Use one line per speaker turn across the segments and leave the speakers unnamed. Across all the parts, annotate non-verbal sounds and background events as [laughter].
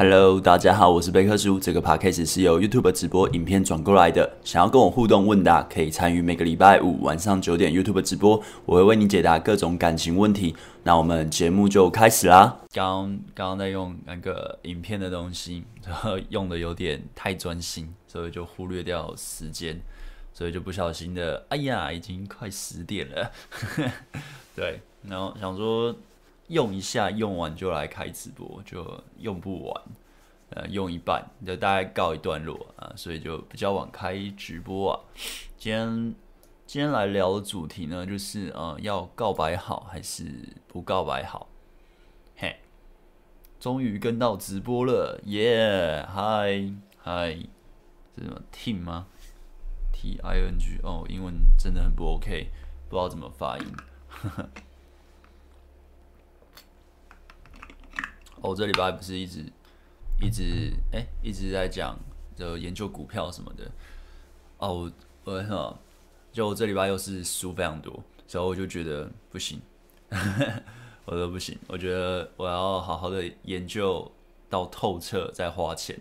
Hello，大家好，我是贝克叔。这个 podcast 是由 YouTube 直播影片转过来的。想要跟我互动问答，可以参与每个礼拜五晚上九点 YouTube 直播，我会为你解答各种感情问题。那我们节目就开始啦。刚刚刚在用那个影片的东西，然 [laughs] 后用的有点太专心，所以就忽略掉时间，所以就不小心的，哎呀，已经快十点了。[laughs] 对，然后想说。用一下，用完就来开直播，就用不完，呃，用一半就大概告一段落啊，所以就比较晚开直播啊。今天今天来聊的主题呢，就是呃，要告白好还是不告白好？嘿，终于跟到直播了，耶！嗨嗨，是什么 team 吗？T I N G 哦，英文真的很不 OK，不知道怎么发音。呵呵哦、这礼拜不是一直一直哎、一直在讲就研究股票什么的哦，我我就这礼拜又是输非常多，所以我就觉得不行，[laughs] 我说不行，我觉得我要好好的研究到透彻再花钱，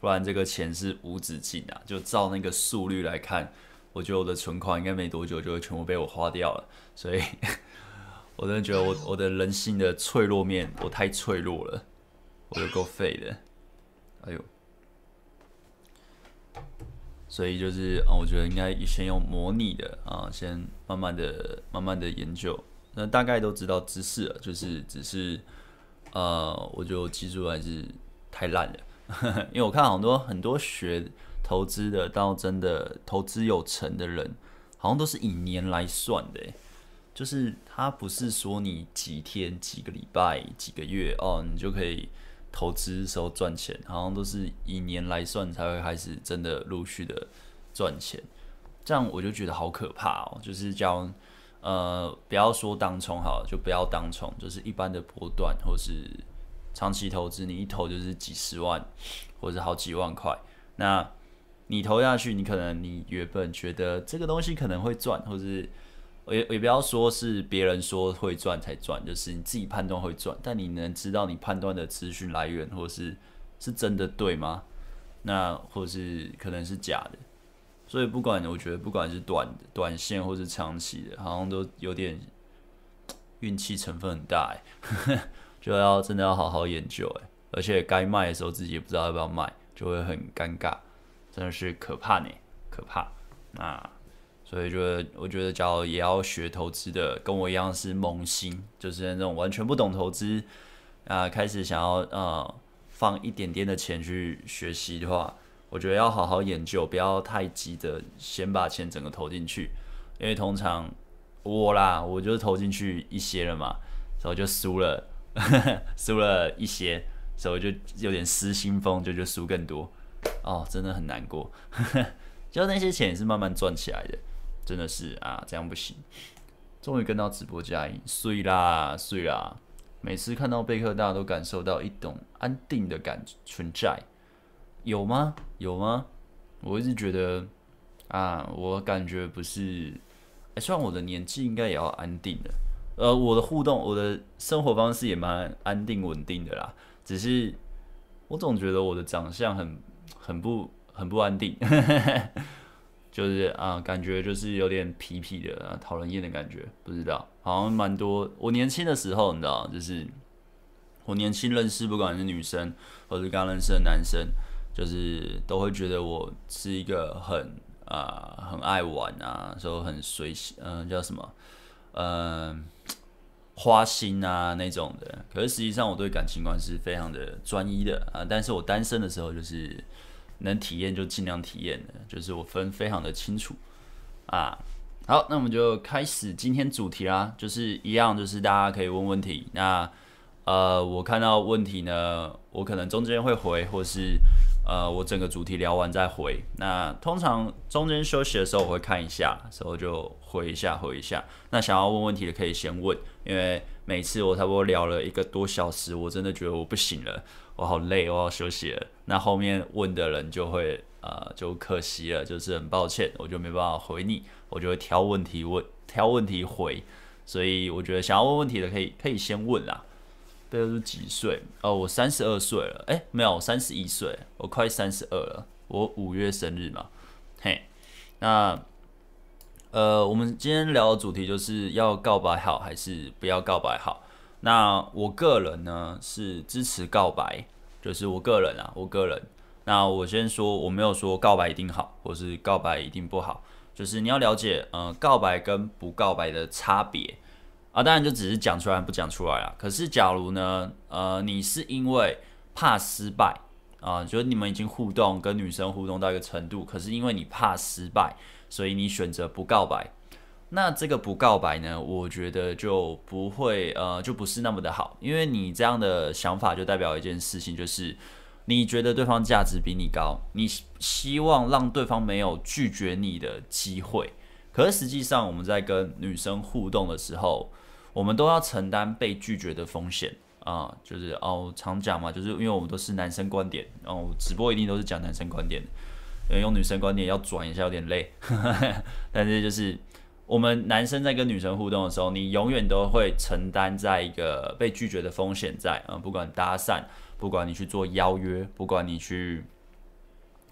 不然这个钱是无止境啊！就照那个速率来看，我觉得我的存款应该没多久就会全部被我花掉了，所以。我真的觉得我我的人性的脆弱面，我太脆弱了，我就够废的，哎呦，所以就是啊，我觉得应该先用模拟的啊，先慢慢的、慢慢的研究，那大概都知道知识了，就是只是呃，我就记住还是太烂了，[laughs] 因为我看很多很多学投资的，到真的投资有成的人，好像都是以年来算的，就是他不是说你几天、几个礼拜、几个月哦，你就可以投资时候赚钱，好像都是以年来算才会开始真的陆续的赚钱。这样我就觉得好可怕哦。就是叫呃，不要说当冲好，就不要当冲，就是一般的波段或是长期投资，你一投就是几十万或者好几万块。那你投下去，你可能你原本觉得这个东西可能会赚，或是。也也不要说是别人说会赚才赚，就是你自己判断会赚，但你能知道你判断的资讯来源，或是是真的对吗？那或是可能是假的。所以不管我觉得不管是短短线或是长期的，好像都有点运气成分很大哎，[laughs] 就要真的要好好研究哎，而且该卖的时候自己也不知道要不要卖，就会很尴尬，真的是可怕呢，可怕那。所以，就我觉得，假如也要学投资的，跟我一样是萌新，就是那种完全不懂投资啊、开始想要呃放一点点的钱去学习的话，我觉得要好好研究，不要太急着先把钱整个投进去，因为通常我啦，我就投进去一些了嘛，所以就输了，[laughs] 输了一些，所以就有点失心疯，就就输更多，哦，真的很难过，[laughs] 就那些钱也是慢慢赚起来的。真的是啊，这样不行。终于跟到直播佳音，碎啦碎啦！每次看到贝克大家，都感受到一种安定的感存在，有吗？有吗？我一直觉得啊，我感觉不是。哎，虽然我的年纪应该也要安定的，呃，我的互动，我的生活方式也蛮安定稳定的啦。只是我总觉得我的长相很很不很不安定。就是啊，感觉就是有点皮皮的，啊，讨人厌的感觉。不知道，好像蛮多。我年轻的时候，你知道，就是我年轻认识，不管是女生，或是刚认识的男生，就是都会觉得我是一个很啊，很爱玩啊，说很随性，嗯、叫什么，嗯、花心啊那种的。可是实际上，我对感情观是非常的专一的啊。但是我单身的时候，就是。能体验就尽量体验的，就是我分非常的清楚啊。好，那我们就开始今天主题啦，就是一样，就是大家可以问问题。那呃，我看到问题呢，我可能中间会回，或是呃，我整个主题聊完再回。那通常中间休息的时候，我会看一下，时候就回一下，回一下。那想要问问题的可以先问，因为每次我差不多聊了一个多小时，我真的觉得我不行了。我好累，我要休息了。那后面问的人就会呃，就可惜了，就是很抱歉，我就没办法回你，我就会挑问题问，挑问题回。所以我觉得想要问问题的可以可以先问啦。贝尔叔几岁？哦，我三十二岁了。哎，没有，我三十一岁，我快三十二了。我五月生日嘛。嘿，那呃，我们今天聊的主题就是要告白好还是不要告白好？那我个人呢是支持告白，就是我个人啊，我个人。那我先说，我没有说告白一定好，或是告白一定不好，就是你要了解，呃，告白跟不告白的差别。啊，当然就只是讲出来不讲出来啦。可是假如呢，呃，你是因为怕失败啊，就是你们已经互动跟女生互动到一个程度，可是因为你怕失败，所以你选择不告白。那这个不告白呢，我觉得就不会，呃，就不是那么的好，因为你这样的想法就代表一件事情，就是你觉得对方价值比你高，你希望让对方没有拒绝你的机会。可是实际上我们在跟女生互动的时候，我们都要承担被拒绝的风险啊，就是哦，常讲嘛，就是因为我们都是男生观点，然后直播一定都是讲男生观点，用女生观点要转一下有点累，[laughs] 但是就是我们男生在跟女生互动的时候，你永远都会承担在一个被拒绝的风险在啊，不管搭讪，不管你去做邀约，不管你去。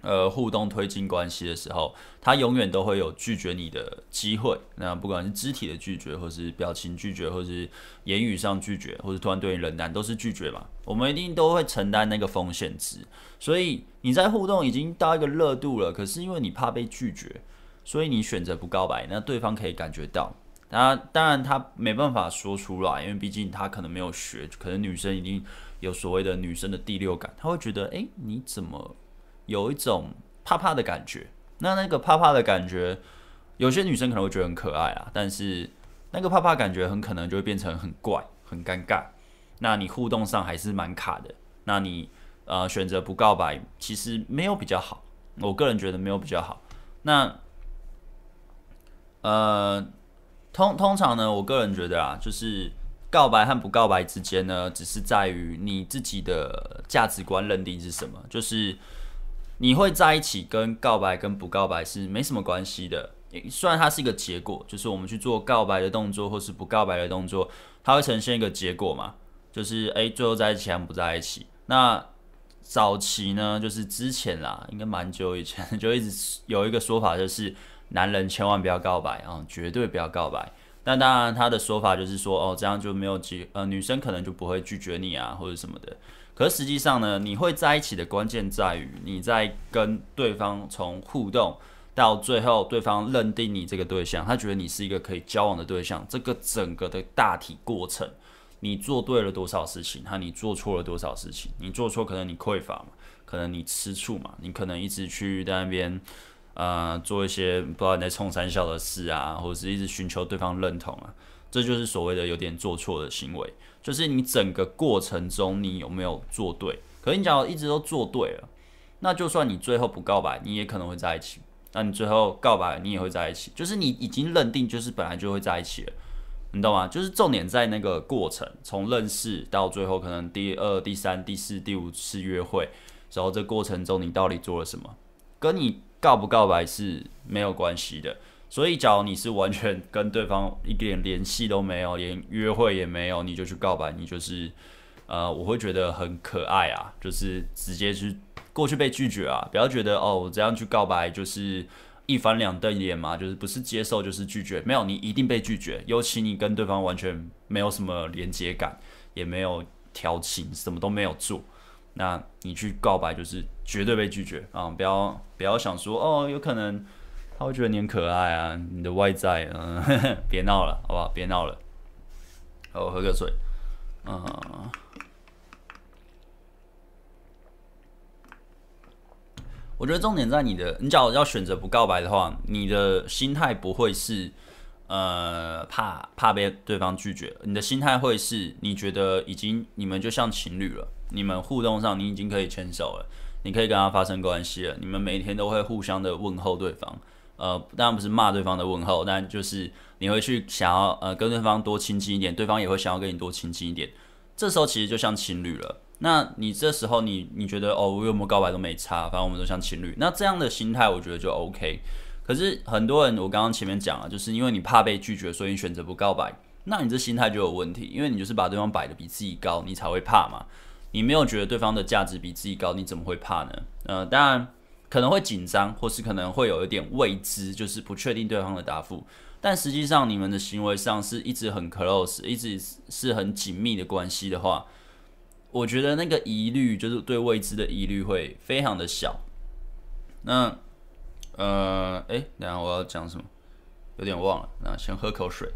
呃，互动推进关系的时候，他永远都会有拒绝你的机会。那不管是肢体的拒绝，或是表情拒绝，或是言语上拒绝，或是突然对你冷淡，都是拒绝嘛。我们一定都会承担那个风险值。所以你在互动已经到一个热度了，可是因为你怕被拒绝，所以你选择不告白。那对方可以感觉到，他当然他没办法说出来，因为毕竟他可能没有学，可能女生已经有所谓的女生的第六感，他会觉得，诶，你怎么？有一种怕怕的感觉，那那个怕怕的感觉，有些女生可能会觉得很可爱啊，但是那个怕怕感觉很可能就会变成很怪、很尴尬。那你互动上还是蛮卡的。那你呃选择不告白，其实没有比较好。我个人觉得没有比较好。那呃通通常呢，我个人觉得啊，就是告白和不告白之间呢，只是在于你自己的价值观认定是什么，就是。你会在一起，跟告白跟不告白是没什么关系的。虽然它是一个结果，就是我们去做告白的动作，或是不告白的动作，它会呈现一个结果嘛，就是诶，最后在一起还不在一起。那早期呢，就是之前啦，应该蛮久以前 [laughs] 就一直有一个说法，就是男人千万不要告白啊，绝对不要告白。但当然他的说法就是说，哦，这样就没有机，呃，女生可能就不会拒绝你啊，或者什么的。可实际上呢，你会在一起的关键在于你在跟对方从互动到最后，对方认定你这个对象，他觉得你是一个可以交往的对象，这个整个的大体过程，你做对了多少事情，和你做错了多少事情。你做错可能你匮乏嘛，可能你吃醋嘛，你可能一直去在那边呃做一些不知道你在冲三笑的事啊，或者是一直寻求对方认同啊，这就是所谓的有点做错的行为。就是你整个过程中，你有没有做对？可是你讲一直都做对了，那就算你最后不告白，你也可能会在一起。那你最后告白，你也会在一起。就是你已经认定，就是本来就会在一起了，你懂吗？就是重点在那个过程，从认识到最后，可能第二、第三、第四、第五次约会，然后这过程中你到底做了什么，跟你告不告白是没有关系的。所以，假如你是完全跟对方一点联系都没有，[laughs] 连约会也没有，你就去告白，你就是，呃，我会觉得很可爱啊，就是直接去过去被拒绝啊，不要觉得哦，我这样去告白就是一翻两瞪眼嘛，就是不是接受就是拒绝，没有，你一定被拒绝，尤其你跟对方完全没有什么连接感，也没有调情，什么都没有做，那你去告白就是绝对被拒绝啊，不要不要想说哦，有可能。他会觉得你很可爱啊，你的外在，嗯，[laughs] 别闹了，好不好？别闹了，好，我喝个水，嗯，我觉得重点在你的，你假如要选择不告白的话，你的心态不会是，呃，怕怕被对方拒绝，你的心态会是，你觉得已经你们就像情侣了，你们互动上你已经可以牵手了，你可以跟他发生关系了，你们每天都会互相的问候对方。呃，当然不是骂对方的问候，但就是你会去想要呃跟对方多亲近一点，对方也会想要跟你多亲近一点。这时候其实就像情侣了。那你这时候你你觉得哦，我有没有告白都没差，反正我们都像情侣。那这样的心态我觉得就 OK。可是很多人，我刚刚前面讲了，就是因为你怕被拒绝，所以你选择不告白。那你这心态就有问题，因为你就是把对方摆得比自己高，你才会怕嘛。你没有觉得对方的价值比自己高，你怎么会怕呢？呃，当然可能会紧张，或是可能会有一点未知，就是不确定对方的答复。但实际上，你们的行为上是一直很 close，一直是很紧密的关系的话，我觉得那个疑虑，就是对未知的疑虑会非常的小。那，呃，诶，等下我要讲什么？有点忘了。那先喝口水。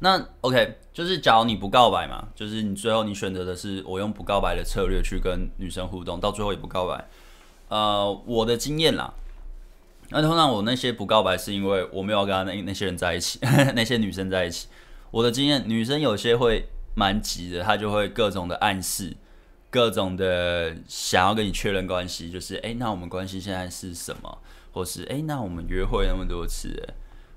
那 OK，就是假如你不告白嘛，就是你最后你选择的是我用不告白的策略去跟女生互动，到最后也不告白。呃，我的经验啦，那通常我那些不告白是因为我没有跟他那那些人在一起，[laughs] 那些女生在一起。我的经验，女生有些会蛮急的，她就会各种的暗示，各种的想要跟你确认关系，就是哎，那我们关系现在是什么？或是哎，那我们约会那么多次。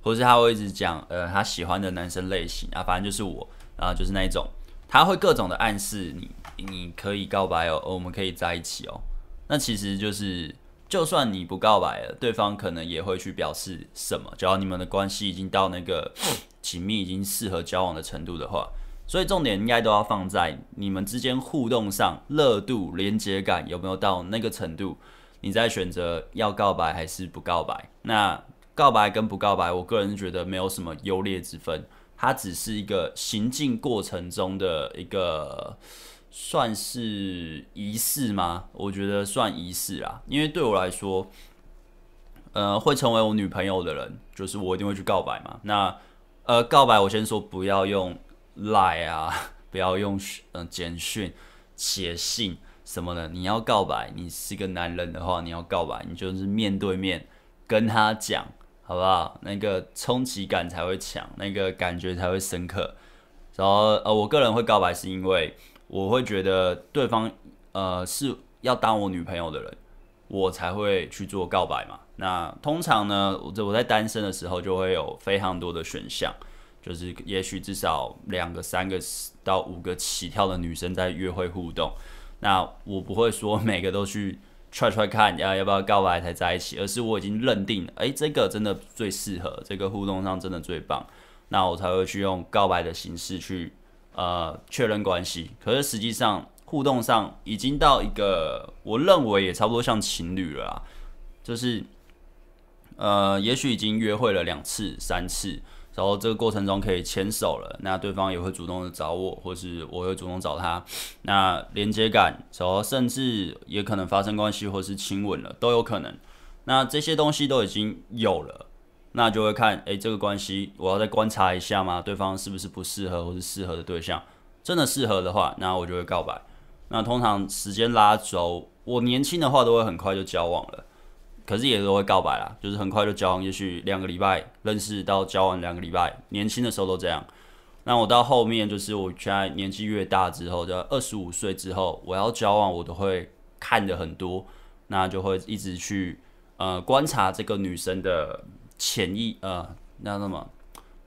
或是他会一直讲，呃，他喜欢的男生类型啊，反正就是我，啊，就是那一种，他会各种的暗示你，你可以告白哦，我们可以在一起哦。那其实就是，就算你不告白了，对方可能也会去表示什么，只要你们的关系已经到那个 [sniffs] 紧密、已经适合交往的程度的话，所以重点应该都要放在你们之间互动上，热度、连接感有没有到那个程度，你再选择要告白还是不告白。那。告白跟不告白，我个人觉得没有什么优劣之分，它只是一个行进过程中的一个算是仪式吗？我觉得算仪式啊，因为对我来说，呃，会成为我女朋友的人，就是我一定会去告白嘛。那呃，告白我先说不要用 lie 啊，不要用嗯简讯、写信什么的。你要告白，你是个男人的话，你要告白，你就是面对面跟他讲。好不好？那个冲击感才会强，那个感觉才会深刻。然后呃，我个人会告白，是因为我会觉得对方呃是要当我女朋友的人，我才会去做告白嘛。那通常呢，我我在单身的时候就会有非常多的选项，就是也许至少两个、三个到五个起跳的女生在约会互动。那我不会说每个都去。Try try 看，要要不要告白才在一起，而是我已经认定了，诶，这个真的最适合，这个互动上真的最棒，那我才会去用告白的形式去呃确认关系。可是实际上互动上已经到一个我认为也差不多像情侣了啦，就是呃也许已经约会了两次三次。然后这个过程中可以牵手了，那对方也会主动的找我，或是我会主动找他。那连接感，然后甚至也可能发生关系，或是亲吻了，都有可能。那这些东西都已经有了，那就会看，诶，这个关系我要再观察一下吗？对方是不是不适合，或是适合的对象？真的适合的话，那我就会告白。那通常时间拉轴，我年轻的话都会很快就交往了。可是也都会告白啦，就是很快就交往，也许两个礼拜认识到交往两个礼拜，年轻的时候都这样。那我到后面就是我现在年纪越大之后，就二十五岁之后，我要交往我都会看的很多，那就会一直去呃观察这个女生的潜意呃那什么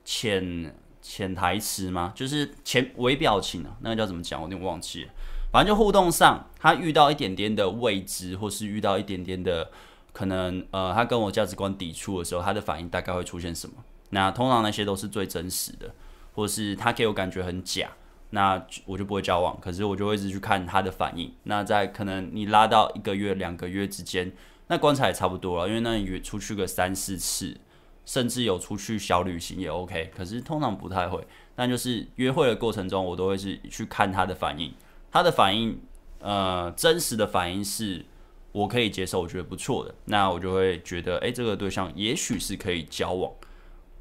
潜潜台词吗？就是潜微表情啊，那个叫怎么讲？我有点忘记了。反正就互动上，她遇到一点点的未知，或是遇到一点点的。可能呃，他跟我价值观抵触的时候，他的反应大概会出现什么？那通常那些都是最真实的，或是他给我感觉很假，那我就不会交往。可是我就会一直去看他的反应。那在可能你拉到一个月、两个月之间，那观察也差不多了，因为那你约出去个三四次，甚至有出去小旅行也 OK。可是通常不太会，但就是约会的过程中，我都会是去看他的反应。他的反应，呃，真实的反应是。我可以接受，我觉得不错的，那我就会觉得，诶、这个对象也许是可以交往，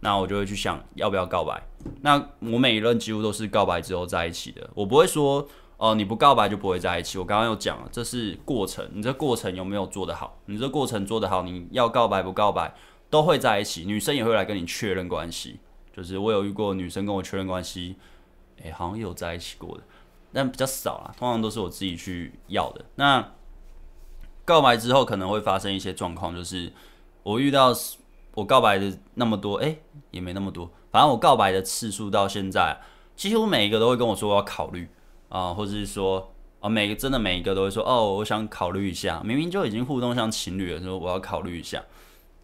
那我就会去想要不要告白。那我每一任几乎都是告白之后在一起的，我不会说，哦、你不告白就不会在一起。我刚刚有讲了，这是过程，你这过程有没有做得好？你这过程做得好，你要告白不告白都会在一起，女生也会来跟你确认关系。就是我有遇过女生跟我确认关系，诶、好像有在一起过的，但比较少啦，通常都是我自己去要的。那。告白之后可能会发生一些状况，就是我遇到我告白的那么多，哎、也没那么多，反正我告白的次数到现在，几乎每一个都会跟我说我要考虑啊、或者是说啊，每个真的每一个都会说哦，我想考虑一下，明明就已经互动像情侣了，说我要考虑一下。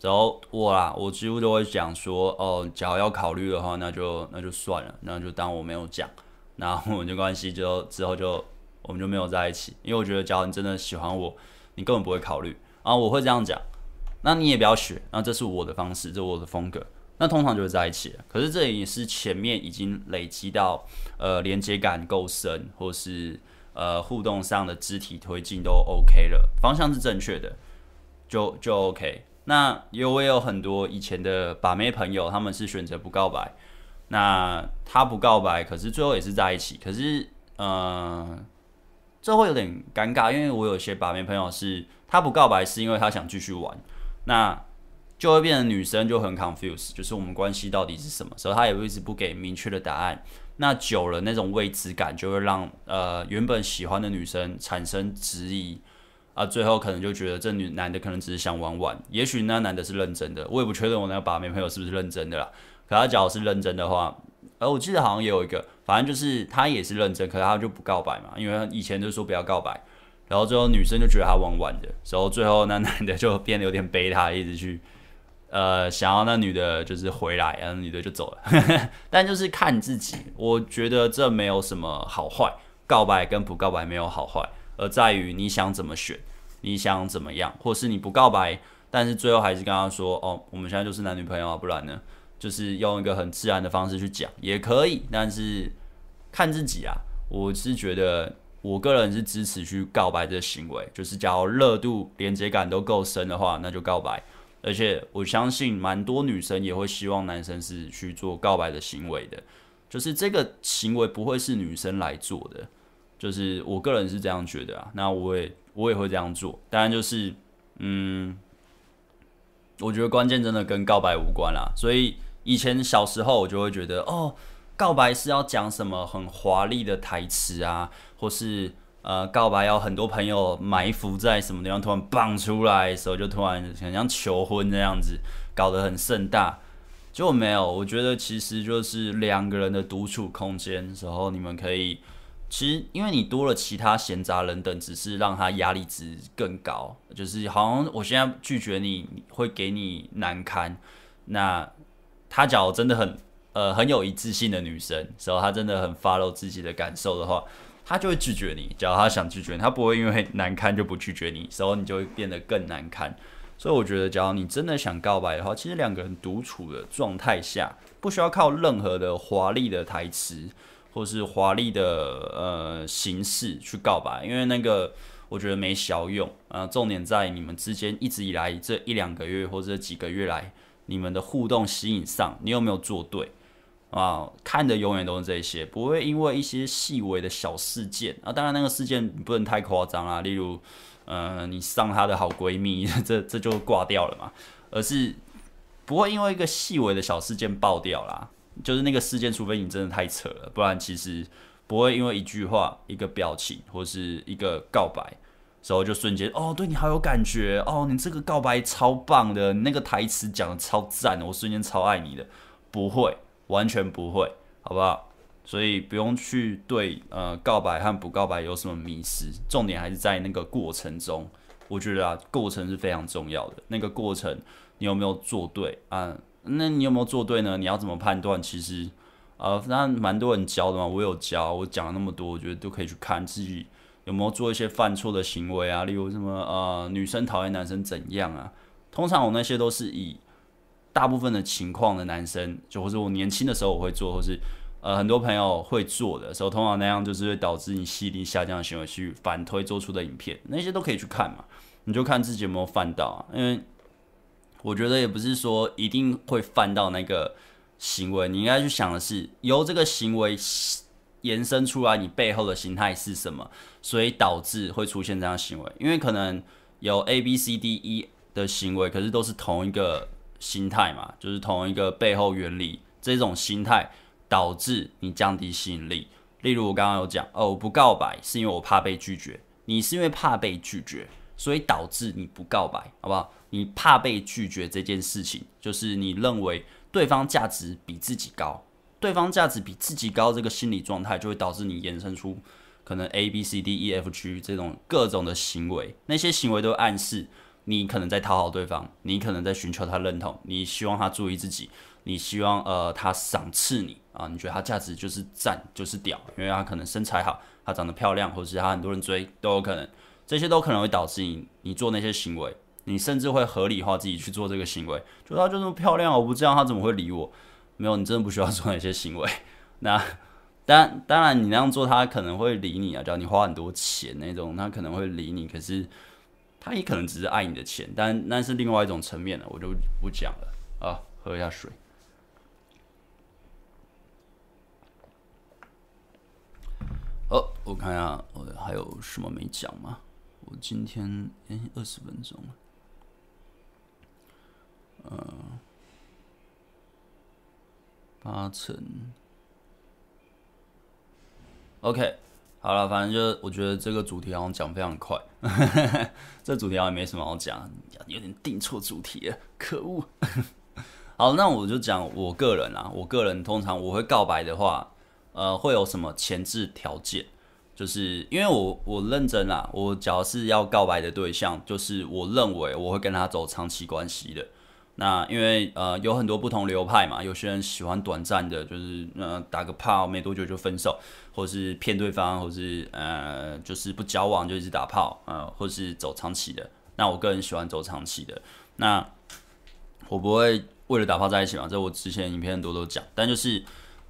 然后我啦，我几乎都会讲说，哦，假如要考虑的话，那就那就算了，那就当我没有讲，然后我们就关系就之后就我们就没有在一起，因为我觉得，假如你真的喜欢我，你根本不会考虑，啊我会这样讲，那你也不要学，那这是我的方式，这是我的风格，那通常就会在一起了。可是这也是前面已经累积到呃连接感够深，或是呃互动上的肢体推进都 OK 了，方向是正确的，就就 OK。那有我也有很多以前的把妹朋友，他们是选择不告白。那他不告白，可是最后也是在一起。可是，呃，这会有点尴尬，因为我有些把妹朋友是他不告白，是因为他想继续玩。那就会变成女生就很 confused，就是我们关系到底是什么？所以他也一直不给明确的答案。那久了，那种未知感就会让呃原本喜欢的女生产生质疑。啊，最后可能就觉得这女男的可能只是想玩玩，也许那男的是认真的，我也不确定我那个把妹朋友是不是认真的啦。可他假如是认真的话，呃，我记得好像也有一个，反正就是他也是认真，可是他就不告白嘛，因为以前就说不要告白，然后最后女生就觉得他玩玩的，然后最后那男的就变得有点背他，一直去呃想要那女的就是回来，然后女的就走了。但就是看自己，我觉得这没有什么好坏，告白跟不告白没有好坏。而在于你想怎么选，你想怎么样，或是你不告白，但是最后还是跟他说：“哦，我们现在就是男女朋友啊，不然呢？”就是用一个很自然的方式去讲也可以，但是看自己啊。我是觉得，我个人是支持去告白这行为，就是假如热度、连接感都够深的话，那就告白。而且我相信，蛮多女生也会希望男生是去做告白的行为的，就是这个行为不会是女生来做的。就是我个人是这样觉得啊，那我也我也会这样做。当然就是，嗯，我觉得关键真的跟告白无关啦。所以以前小时候我就会觉得，哦，告白是要讲什么很华丽的台词啊，或是呃，告白要很多朋友埋伏在什么地方，突然蹦出来的时候就突然很像求婚这样子，搞得很盛大。结果没有，我觉得其实就是两个人的独处空间，时候你们可以。其实，因为你多了其他闲杂人等，只是让他压力值更高。就是好像我现在拒绝你，会给你难堪。那他假如真的很呃很有一致性的女生，时候他真的很 follow 自己的感受的话，他就会拒绝你。假如他想拒绝你，他不会因为难堪就不拒绝你，时候你就会变得更难堪。所以我觉得，假如你真的想告白的话，其实两个人独处的状态下，不需要靠任何的华丽的台词。或是华丽的呃形式去告白，因为那个我觉得没效用啊。重点在你们之间一直以来这一两个月或者几个月来，你们的互动吸引上，你有没有做对啊？看的永远都是这些，不会因为一些细微的小事件啊。当然那个事件不能太夸张啊，例如呃你上她的好闺蜜，[laughs] 这这就挂掉了嘛。而是不会因为一个细微的小事件爆掉啦。就是那个事件，除非你真的太扯了，不然其实不会因为一句话、一个表情或是一个告白，时候就瞬间哦，对你好有感觉哦，你这个告白超棒的，你那个台词讲的超赞的，我瞬间超爱你的，不会，完全不会，好不好？所以不用去对呃告白和不告白有什么迷失，重点还是在那个过程中，我觉得啊，过程是非常重要的，那个过程你有没有做对啊？那你有没有做对呢？你要怎么判断？其实，呃，那蛮多人教的嘛，我有教，我讲了那么多，我觉得都可以去看自己有没有做一些犯错的行为啊，例如什么呃，女生讨厌男生怎样啊？通常我那些都是以大部分的情况的男生，就或者我年轻的时候我会做，或是呃很多朋友会做的时候，通常那样就是会导致你吸引力下降的行为去反推做出的影片，那些都可以去看嘛，你就看自己有没有犯到啊，因为。我觉得也不是说一定会犯到那个行为，你应该去想的是由这个行为延伸出来，你背后的心态是什么，所以导致会出现这样行为。因为可能有 A、B、C、D、E 的行为，可是都是同一个心态嘛，就是同一个背后原理。这种心态导致你降低吸引力。例如我刚刚有讲，哦，我不告白是因为我怕被拒绝，你是因为怕被拒绝，所以导致你不告白，好不好？你怕被拒绝这件事情，就是你认为对方价值比自己高，对方价值比自己高，这个心理状态就会导致你延伸出可能 A B C D E F G 这种各种的行为，那些行为都暗示你可能在讨好对方，你可能在寻求他认同，你希望他注意自己，你希望呃他赏赐你啊，你觉得他价值就是赞就是屌，因为他可能身材好，他长得漂亮，或者是他很多人追都有可能，这些都可能会导致你你做那些行为，你甚至会合理化自己去做这个行为，就他就那么漂亮，我不这样他怎么会理我？没有，你真的不需要做那些行为，[laughs] 那。当当然，你那样做，他可能会理你啊。只要你花很多钱那种，他可能会理你。可是，他也可能只是爱你的钱，但那是另外一种层面了，我就不讲了啊。喝一下水。哦，我看一下，我还有什么没讲吗？我今天哎，二十分钟了。嗯，八成。OK，好了，反正就我觉得这个主题好像讲非常快，这主题好像没什么好讲，有点定错主题了，可恶。[laughs] 好，那我就讲我个人啊，我个人通常我会告白的话，呃，会有什么前置条件？就是因为我我认真啊，我只要是要告白的对象，就是我认为我会跟他走长期关系的。那因为呃有很多不同流派嘛，有些人喜欢短暂的，就是呃打个炮没多久就分手，或是骗对方，或是呃就是不交往就一直打炮，呃或是走长期的。那我个人喜欢走长期的。那我不会为了打炮在一起嘛，这我之前影片很多都讲。但就是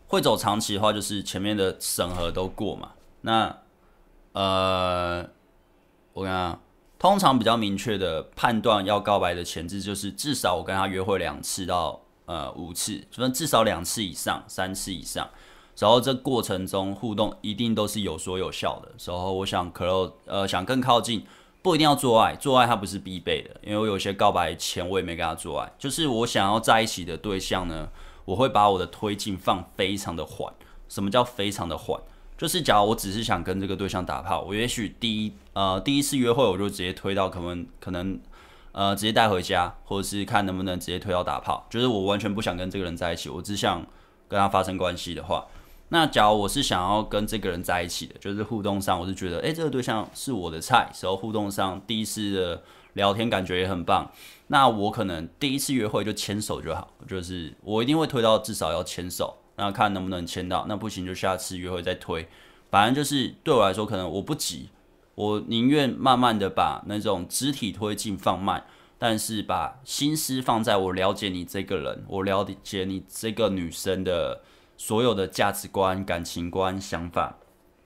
会走长期的话，就是前面的审核都过嘛。那呃我看啊。通常比较明确的判断要告白的前置，就是至少我跟他约会两次到呃五次，就算至少两次以上，三次以上，然后这过程中互动一定都是有说有笑的。然后我想 close 呃想更靠近，不一定要做爱，做爱它不是必备的，因为我有些告白前我也没跟他做爱，就是我想要在一起的对象呢，我会把我的推进放非常的缓。什么叫非常的缓？就是，假如我只是想跟这个对象打炮，我也许第一呃第一次约会我就直接推到可能可能呃直接带回家，或者是看能不能直接推到打炮。就是我完全不想跟这个人在一起，我只想跟他发生关系的话，那假如我是想要跟这个人在一起的，就是互动上我是觉得，诶，这个对象是我的菜，时候互动上第一次的聊天感觉也很棒，那我可能第一次约会就牵手就好，就是我一定会推到至少要牵手。那看能不能签到，那不行就下次约会再推。反正就是对我来说，可能我不急，我宁愿慢慢的把那种肢体推进放慢，但是把心思放在我了解你这个人，我了解你这个女生的所有的价值观、感情观、想法。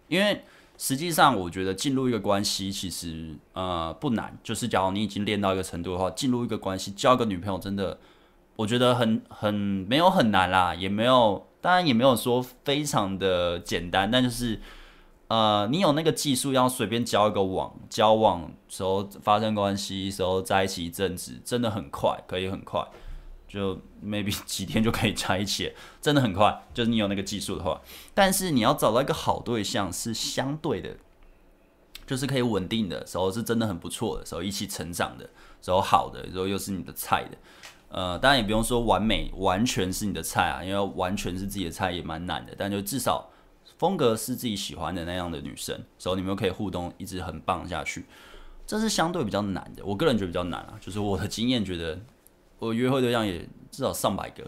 因为实际上，我觉得进入一个关系其实呃不难，就是假如你已经练到一个程度的话，进入一个关系，交个女朋友真的，我觉得很很没有很难啦，也没有。当然也没有说非常的简单，但就是，呃，你有那个技术，要随便交一个网，交往时候发生关系时候在一起一阵子，真的很快，可以很快，就 maybe [laughs] 几天就可以在一起，真的很快。就是你有那个技术的话，但是你要找到一个好对象是相对的，就是可以稳定的时候是真的很不错的时候，一起成长的时候，好的时候又是你的菜的。呃，当然也不用说完美，完全是你的菜啊，因为完全是自己的菜也蛮难的。但就至少风格是自己喜欢的那样的女生，所以你们可以互动，一直很棒下去。这是相对比较难的，我个人觉得比较难啊。就是我的经验觉得，我约会对象也至少上百个，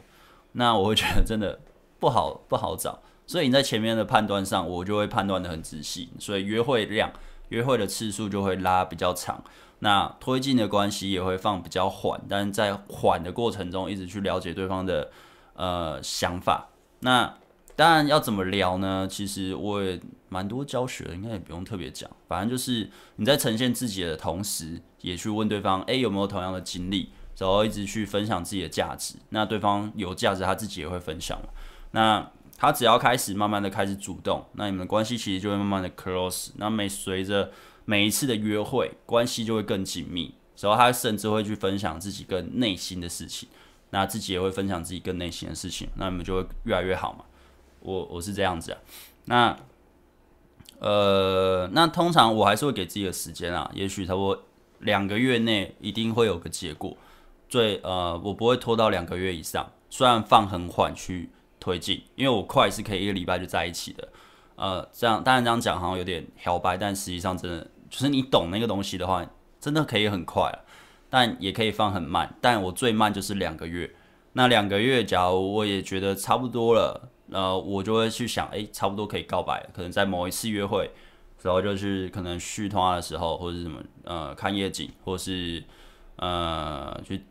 那我会觉得真的不好不好找。所以你在前面的判断上，我就会判断得很仔细，所以约会量、约会的次数就会拉比较长。那推进的关系也会放比较缓，但是在缓的过程中，一直去了解对方的呃想法。那当然要怎么聊呢？其实我也蛮多教学的，应该也不用特别讲。反正就是你在呈现自己的同时，也去问对方，诶，有没有同样的经历，然后一直去分享自己的价值。那对方有价值，他自己也会分享。那他只要开始慢慢的开始主动，那你们的关系其实就会慢慢的 close。那每随着每一次的约会，关系就会更紧密。然后他甚至会去分享自己更内心的事情，那自己也会分享自己更内心的事情，那你们就会越来越好嘛。我我是这样子啊。那呃，那通常我还是会给自己的时间啊，也许差不多两个月内一定会有个结果。最呃，我不会拖到两个月以上，虽然放很缓去推进，因为我快是可以一个礼拜就在一起的。呃，这样当然这样讲好像有点摇摆，但实际上真的。就是你懂那个东西的话，真的可以很快。但也可以放很慢，但我最慢就是两个月。那两个月，假如我也觉得差不多了，呃，我就会去想，诶，差不多可以告白。可能在某一次约会，然后就是可能续通话的时候，或者是什么，呃，看夜景，或是呃，去，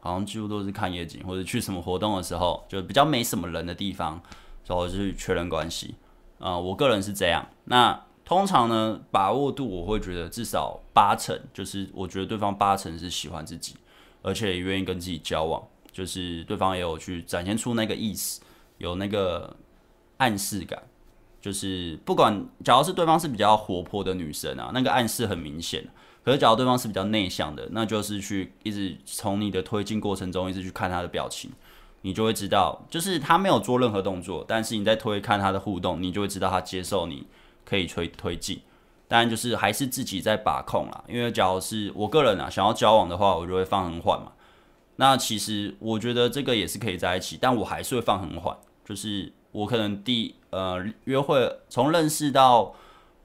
好像几乎都是看夜景，或者去什么活动的时候，就比较没什么人的地方，然后就去确认关系。呃，我个人是这样。那通常呢，把握度我会觉得至少八成，就是我觉得对方八成是喜欢自己，而且也愿意跟自己交往。就是对方也有去展现出那个意思，有那个暗示感，就是不管，假如是对方是比较活泼的女生啊，那个暗示很明显。可是假如对方是比较内向的，那就是去一直从你的推进过程中一直去看他的表情，你就会知道，就是他没有做任何动作，但是你在推看他的互动，你就会知道他接受你可以推推进。当然就是还是自己在把控啦，因为假如是我个人啊，想要交往的话，我就会放很缓嘛。那其实我觉得这个也是可以在一起，但我还是会放很缓。就是我可能第呃约会从认识到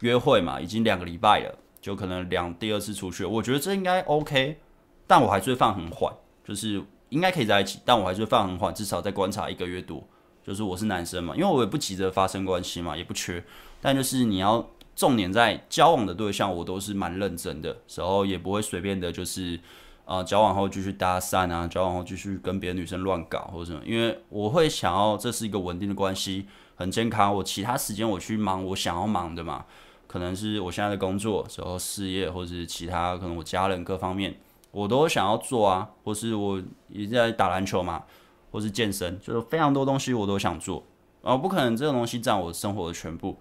约会嘛，已经两个礼拜了，就可能两第二次出去，我觉得这应该 OK，但我还是会放很缓。就是应该可以在一起，但我还是会放很缓，至少再观察一个月多。就是我是男生嘛，因为我也不急着发生关系嘛，也不缺。但就是你要重点在交往的对象，我都是蛮认真的，时候也不会随便的，就是。呃，交往后继续搭讪啊，交往后继续跟别的女生乱搞或者什么，因为我会想要这是一个稳定的关系，很健康。我其他时间我去忙我想要忙的嘛，可能是我现在的工作，时候事业，或者是其他可能我家人各方面，我都想要做啊，或是我一直在打篮球嘛，或是健身，就是非常多东西我都想做，啊不可能这个东西占我生活的全部，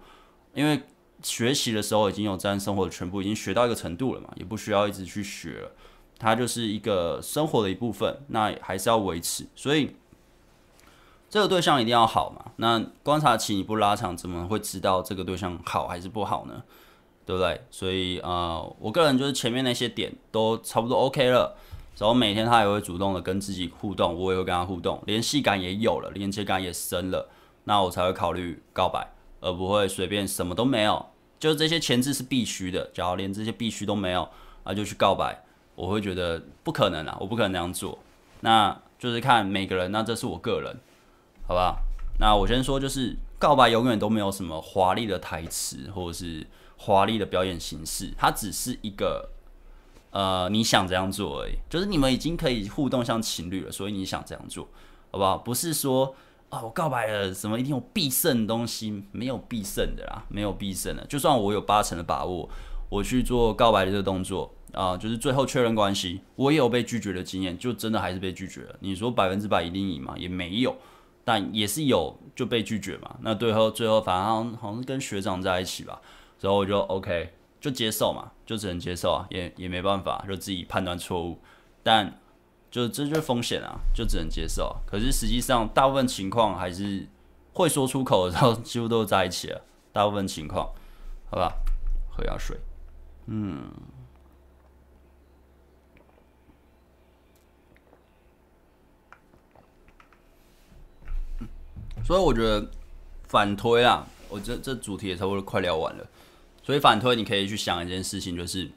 因为学习的时候已经有占生活的全部，已经学到一个程度了嘛，也不需要一直去学了。它就是一个生活的一部分，那还是要维持，所以这个对象一定要好嘛。那观察期你不拉长，怎么会知道这个对象好还是不好呢？对不对？所以呃，我个人就是前面那些点都差不多 OK 了，然后每天他也会主动的跟自己互动，我也会跟他互动，联系感也有了，连接感也深了，那我才会考虑告白，而不会随便什么都没有，就是这些前置是必须的，假如连这些必须都没有，那就去告白。我会觉得不可能啊，我不可能那样做，那就是看每个人，那这是我个人，好吧？那我先说，就是告白永远都没有什么华丽的台词或者是华丽的表演形式，它只是一个呃你想这样做而已，就是你们已经可以互动像情侣了，所以你想这样做，好不好？不是说啊、我告白了什么一定有必胜的东西，没有必胜的啦，没有必胜的，就算我有八成的把握，我去做告白的这个动作。啊，就是最后确认关系，我也有被拒绝的经验，就真的还是被拒绝了。你说百分之百一定赢吗？也没有，但也是有就被拒绝嘛。那最后最后反正好像是跟学长在一起吧，然后我就 OK 就接受嘛，就只能接受啊，也也没办法，就自己判断错误。但就这就是风险啊，就只能接受。可是实际上大部分情况还是会说出口的时候，几乎都在一起了。大部分情况，好吧，喝下水，嗯。所以我觉得反推啊，我这这主题也差不多快聊完了。所以反推，你可以去想一件事情，就是，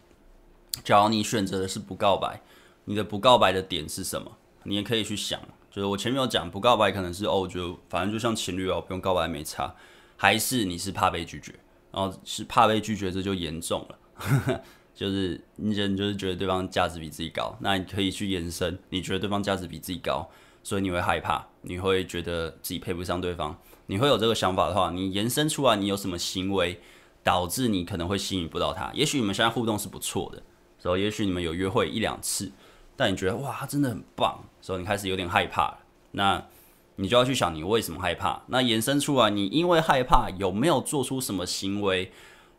假如你选择的是不告白，你的不告白的点是什么？你也可以去想。就是我前面有讲，不告白可能是哦，就反正就像情侣哦，不用告白没差。还是你是怕被拒绝，然后是怕被拒绝，这就严重了。[laughs] 就是你人就是觉得对方价值比自己高，那你可以去延伸，你觉得对方价值比自己高。所以你会害怕，你会觉得自己配不上对方，你会有这个想法的话，你延伸出来，你有什么行为导致你可能会吸引不到他？也许你们现在互动是不错的，所以也许你们有约会一两次，但你觉得哇，他真的很棒，所以你开始有点害怕了。那你就要去想，你为什么害怕？那延伸出来，你因为害怕有没有做出什么行为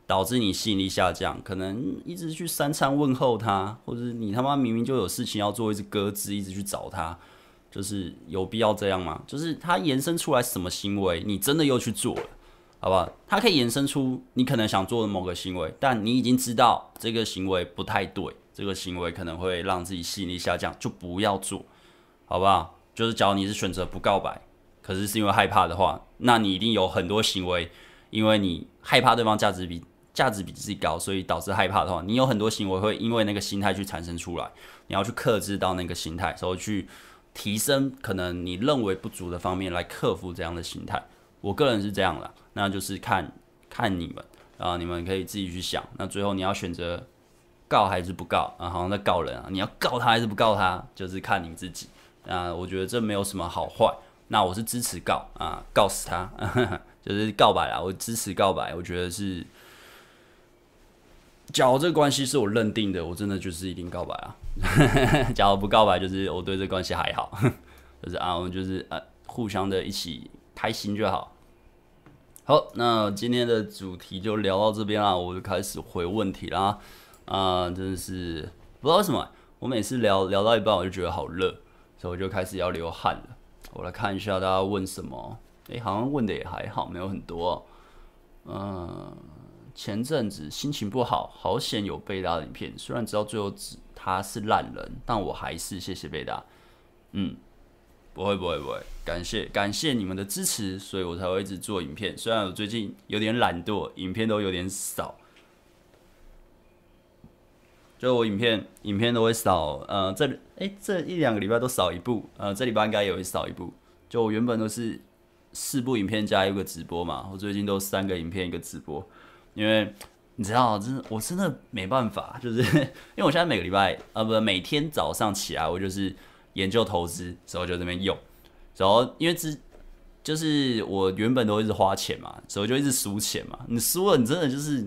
导致你吸引力下降？可能一直去三餐问候他，或者你他妈明明就有事情要做，一直搁置，一直去找他。就是有必要这样吗？就是他延伸出来什么行为，你真的又去做了，好不好？它可以延伸出你可能想做的某个行为，但你已经知道这个行为不太对，这个行为可能会让自己吸引力下降，就不要做，好不好？就是假如你是选择不告白，可是是因为害怕的话，那你一定有很多行为，因为你害怕对方价值比价值比自己高，所以导致害怕的话，你有很多行为会因为那个心态去产生出来，你要去克制到那个心态，所以去提升可能你认为不足的方面来克服这样的心态。我个人是这样的，那就是看看你们啊，你们可以自己去想。那最后你要选择告还是不告啊？好像在告人啊，你要告他还是不告他，就是看你自己。啊，我觉得这没有什么好坏。那我是支持告啊，告死他，[laughs] 就是告白啦。我支持告白，我觉得是。假如这个关系是我认定的，我真的就是一定告白啊。[laughs] 假如不告白，就是我对这关系还好，[laughs] 就是啊，我们就是呃、啊，互相的一起开心就好。好，那今天的主题就聊到这边啦，我就开始回问题啦。啊，真的是不知道什么，我每次聊聊到一半，我就觉得好热，所以我就开始要流汗了。我来看一下大家问什么，诶、好像问的也还好，没有很多。嗯。前阵子心情不好，好险有贝大的影片。虽然知道最后指他是烂人，但我还是谢谢贝大。嗯，不会不会不会，感谢感谢你们的支持，所以我才会一直做影片。虽然我最近有点懒惰，影片都有点少，就我影片影片都会少。呃，这诶、这一两个礼拜都少一部，呃，这礼拜应该也会少一部。就我原本都是四部影片加一个直播嘛，我最近都三个影片一个直播。因为你知道，真的，我真的没办法，就是因为我现在每个礼拜，呃，不，每天早上起来，我就是研究投资，时候就这边用，然后因为之就是我原本都一直花钱嘛，所以就一直输钱嘛。你输了，你真的就是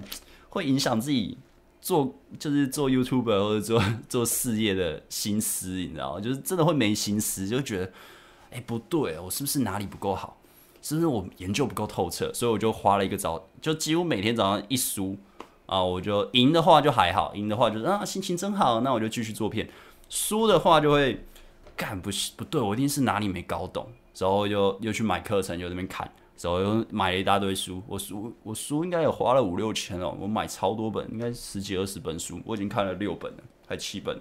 会影响自己做，就是做 YouTube 或者做做事业的心思，你知道吗？就是真的会没心思，就觉得，哎，不对，我是不是哪里不够好？是不是我研究不够透彻，所以我就花了一个早，就几乎每天早上一输啊，我就赢的话就还好，赢的话就是啊心情真好，那我就继续做片。输的话就会干不是不对，我一定是哪里没搞懂，然后又又去买课程，就在那边看，然后又买了一大堆书。我书我书应该有花了五六千哦，我买超多本，应该十几二十本书，我已经看了六本了，还七本。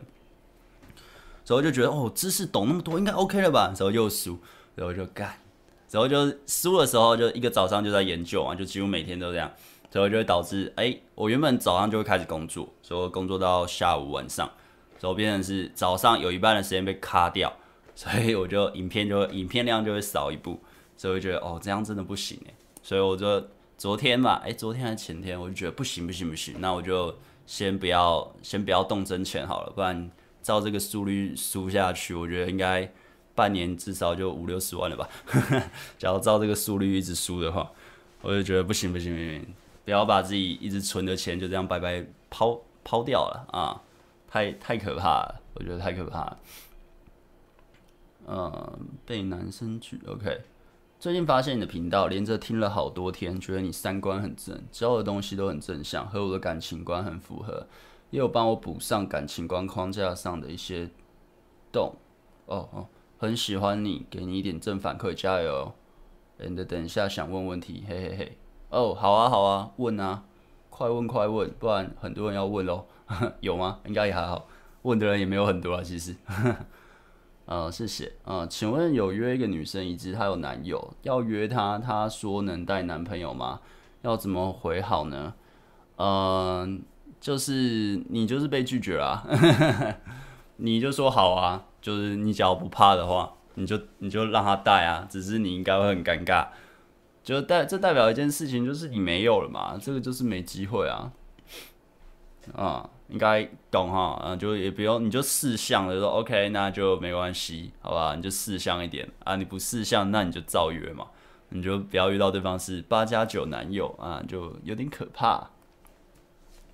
然后就觉得哦，知识懂那么多，应该 OK 了吧？然后又输，然后就干。然后就输的时候，就一个早上就在研究啊，就几乎每天都这样，所以就会导致，哎，我原本早上就会开始工作，所以工作到下午晚上，所以变成是早上有一半的时间被卡掉，所以我就影片就影片量就会少一部，所以我觉得哦，这样真的不行哎，所以我就昨天嘛，哎，昨天还是前天，我就觉得不行不行不行，那我就先不要先不要动真钱好了，不然照这个速率输下去，我觉得应该。半年至少就五六十万了吧，[laughs] 假如照这个速率一直输的话，我就觉得不行不行不行，不要把自己一直存的钱就这样白白抛抛掉了啊，太太可怕了，我觉得太可怕了。嗯，被男生拒 OK。最近发现你的频道，连着听了好多天，觉得你三观很正，教的东西都很正向，和我的感情观很符合，也有帮我补上感情观框架上的一些洞。哦哦。很喜欢你，给你一点正反馈，加油！And 等一下想问问题，嘿嘿嘿。哦，好啊好啊，问啊，快问快问，不然很多人要问喽。[laughs] 有吗？应该也还好，问的人也没有很多啊，其实。呃，谢谢。呃，请问有约一个女生，以及她有男友，要约她，她说能带男朋友吗？要怎么回好呢？嗯、呃，就是你就是被拒绝了、[laughs] 你就说好啊。就是你只要不怕的话，你就你就让他带啊，只是你应该会很尴尬，就代这代表一件事情，就是你没有了嘛，这个就是没机会啊，啊，应该懂哈，嗯，就也不用你就识相的说 OK，那就没关系，好吧，你就识相一点啊，你不识相，那你就照约嘛，你就不要遇到对方是八加九男友啊，就有点可怕，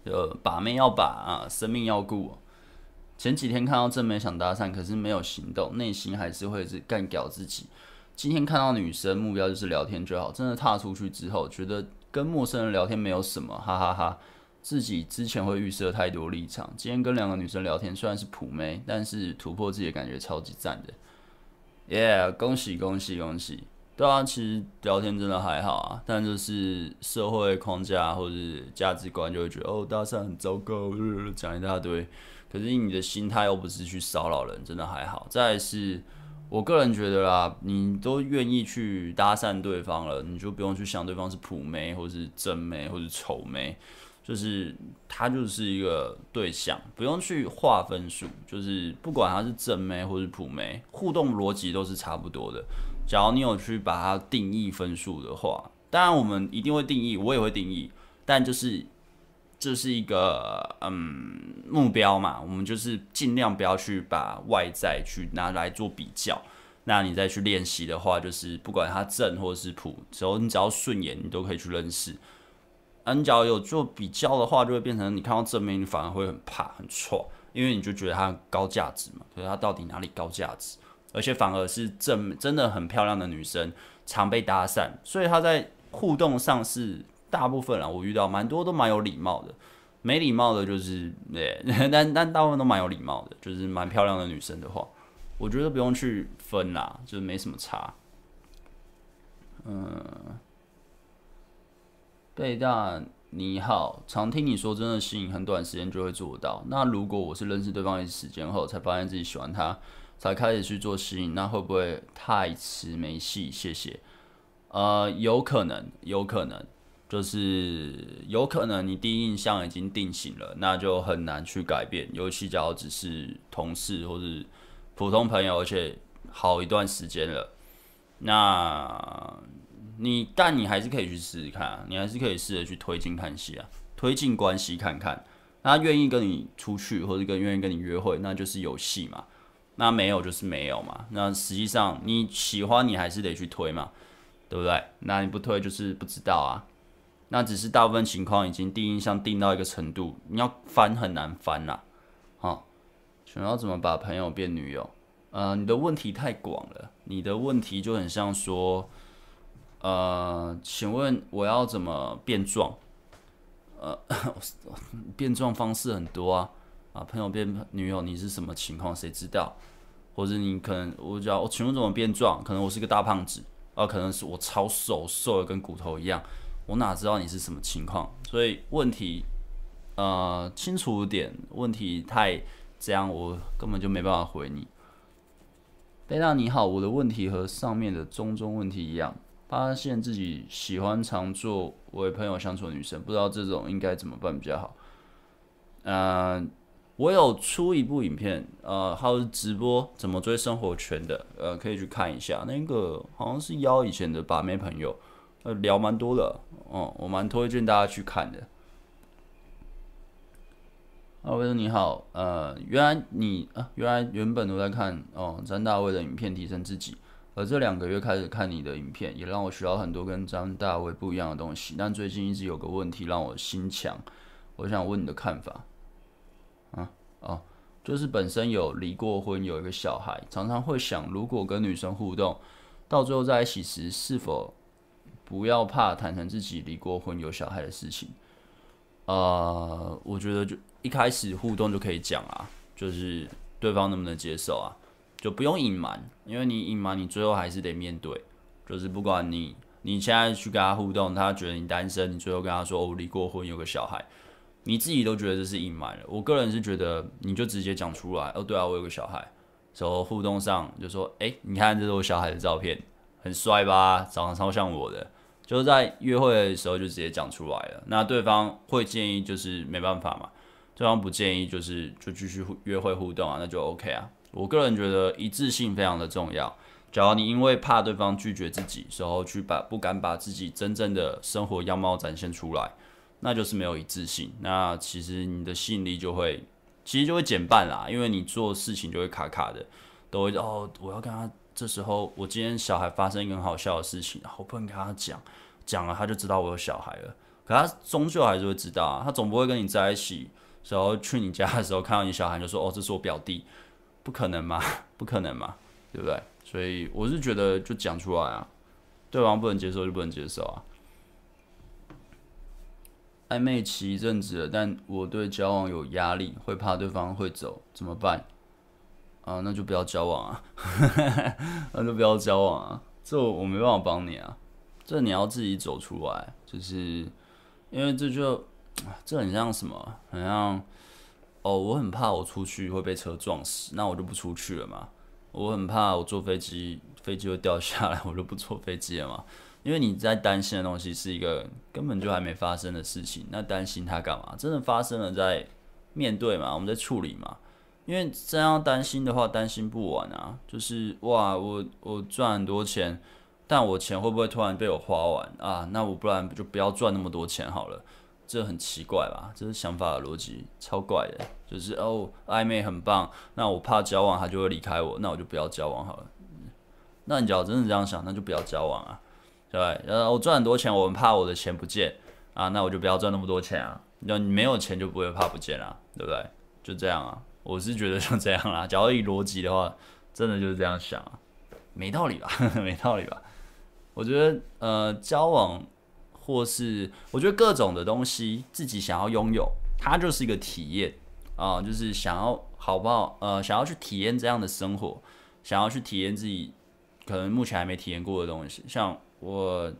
就把妹要把啊，生命要顾。前几天看到正妹想搭讪，可是没有行动，内心还是会是干屌自己。今天看到女生，目标就是聊天就好。真的踏出去之后，觉得跟陌生人聊天没有什么，哈哈哈。自己之前会预设太多立场。今天跟两个女生聊天，虽然是普妹，但是突破自己的感觉超级赞的。耶恭喜恭喜恭喜！对啊，其实聊天真的还好啊，但就是社会框架或者价值观就会觉得哦，搭讪很糟糕，[laughs] 讲一大堆。可是你的心态又不是去骚扰人，真的还好。再是，我个人觉得啦，你都愿意去搭讪对方了，你就不用去想对方是普妹，或是真妹，或是丑妹。就是他就是一个对象，不用去划分数，就是不管他是正妹或是普妹，互动逻辑都是差不多的。假如你有去把它定义分数的话，当然我们一定会定义，我也会定义，但就是这是一个嗯目标嘛，我们就是尽量不要去把外在去拿来做比较。那你再去练习的话，就是不管它正或是普，只要你只要顺眼，你都可以去认识。你只要有做比较的话，就会变成你看到正面，你反而会很怕很错，因为你就觉得它高价值嘛，可是它到底哪里高价值？而且反而是正真的很漂亮的女生常被搭讪，所以她在互动上是大部分啊，我遇到蛮多都蛮有礼貌的，没礼貌的就是 [laughs] 对，但但大部分都蛮有礼貌的，就是蛮漂亮的女生的话，我觉得不用去分啦，就是没什么差。嗯，贝大你好，常听你说真的吸引，很短时间就会做到。那如果我是认识对方一时间后才发现自己喜欢他，才开始去做吸引，那会不会太迟没戏？谢谢。呃，有可能，有可能，就是有可能你第一印象已经定型了，那就很难去改变。尤其假如只是同事或是普通朋友，而且好一段时间了，那你但你还是可以去试试看啊，你还是可以试着去推进看戏啊，推进关系看看，他愿意跟你出去，或者跟愿意跟你约会，那就是有戏嘛。那没有就是没有嘛。那实际上你喜欢，你还是得去推嘛，对不对？那你不推就是不知道啊。那只是大部分情况已经第一印象定到一个程度，你要翻很难翻啦。好，想要怎么把朋友变女友？呃，你的问题太广了。你的问题就很像说，呃，请问我要怎么变壮？呃，[laughs] 变壮方式很多啊。啊，朋友变女友，你是什么情况？谁知道？或者你可能我叫我请问怎么变壮？可能我是个大胖子，啊，可能是我超瘦，瘦的跟骨头一样，我哪知道你是什么情况？所以问题呃清楚点，问题太这样，我根本就没办法回你。贝大你好，我的问题和上面的中中问题一样，发现自己喜欢常做为朋友相处的女生，不知道这种应该怎么办比较好？嗯、我有出一部影片，呃，还有直播怎么追生活圈的，呃，可以去看一下。那个好像是邀以前的把妹朋友，呃，聊蛮多的，哦，我蛮推荐大家去看的。啊，威哥你好，呃，原来你啊，原来原本都在看哦张大卫的影片提升自己，而这两个月开始看你的影片，也让我学到很多跟张大卫不一样的东西。但最近一直有个问题让我心强，我想问你的看法。啊哦，就是本身有离过婚，有一个小孩，常常会想，如果跟女生互动，到最后在一起时，是否不要怕坦诚自己离过婚、有小孩的事情？呃，我觉得就一开始互动就可以讲啊，就是对方能不能接受啊，就不用隐瞒，因为你隐瞒，你最后还是得面对。就是不管你你现在去跟他互动，他觉得你单身，你最后跟他说哦，离过婚，有个小孩。你自己都觉得这是隐瞒了，我个人是觉得你就直接讲出来。哦，对啊，我有个小孩，然后互动上就说，哎，你看这是我小孩的照片，很帅吧，长得超像我的，就是在约会的时候就直接讲出来了。那对方会建议就是没办法嘛，对方不建议就是就继续约会互动啊，那就 OK 啊。我个人觉得一致性非常的重要。假如你因为怕对方拒绝自己，然后去把不敢把自己真正的生活样貌展现出来。那就是没有一致性，那其实你的吸引力就会，其实就会减半啦，因为你做事情就会卡卡的，都会哦，我要跟他，这时候我今天小孩发生一个很好笑的事情，我不能跟他讲，讲了他就知道我有小孩了，可他终究还是会知道啊，他总不会跟你在一起，然后去你家的时候看到你小孩就说哦，这是我表弟，不可能嘛，[laughs] 不可能嘛，对不对？所以我是觉得就讲出来啊，对方不能接受就不能接受啊。暧昧期一阵子了，但我对交往有压力，会怕对方会走，怎么办？啊，那就不要交往啊，[laughs] 那就不要交往啊，这我没办法帮你啊，这你要自己走出来，就是因为这就这很像什么？很像哦，我很怕我出去会被车撞死，那我就不出去了嘛。我很怕我坐飞机，飞机会掉下来，我就不坐飞机了嘛。因为你在担心的东西是一个根本就还没发生的事情，那担心它干嘛？真的发生了再面对嘛，我们在处理嘛。因为这样担心的话，担心不完啊。就是哇，我我赚很多钱，但我钱会不会突然被我花完啊？那我不然就不要赚那么多钱好了。这很奇怪吧？这是想法的逻辑超怪的。就是哦，暧昧很棒，那我怕交往他就会离开我，那我就不要交往好了。那你只要真的这样想，那就不要交往啊。对，呃，我赚很多钱，我很怕我的钱不见啊，那我就不要赚那么多钱啊。那你没有钱就不会怕不见啊，对不对？就这样啊，我是觉得就这样啦。[laughs] 假如以逻辑的话，真的就是这样想啊，没道理吧？[laughs] 没道理吧？我觉得呃，交往或是我觉得各种的东西，自己想要拥有，它就是一个体验啊，就是想要好不好？呃，想要去体验这样的生活，想要去体验自己可能目前还没体验过的东西，像。我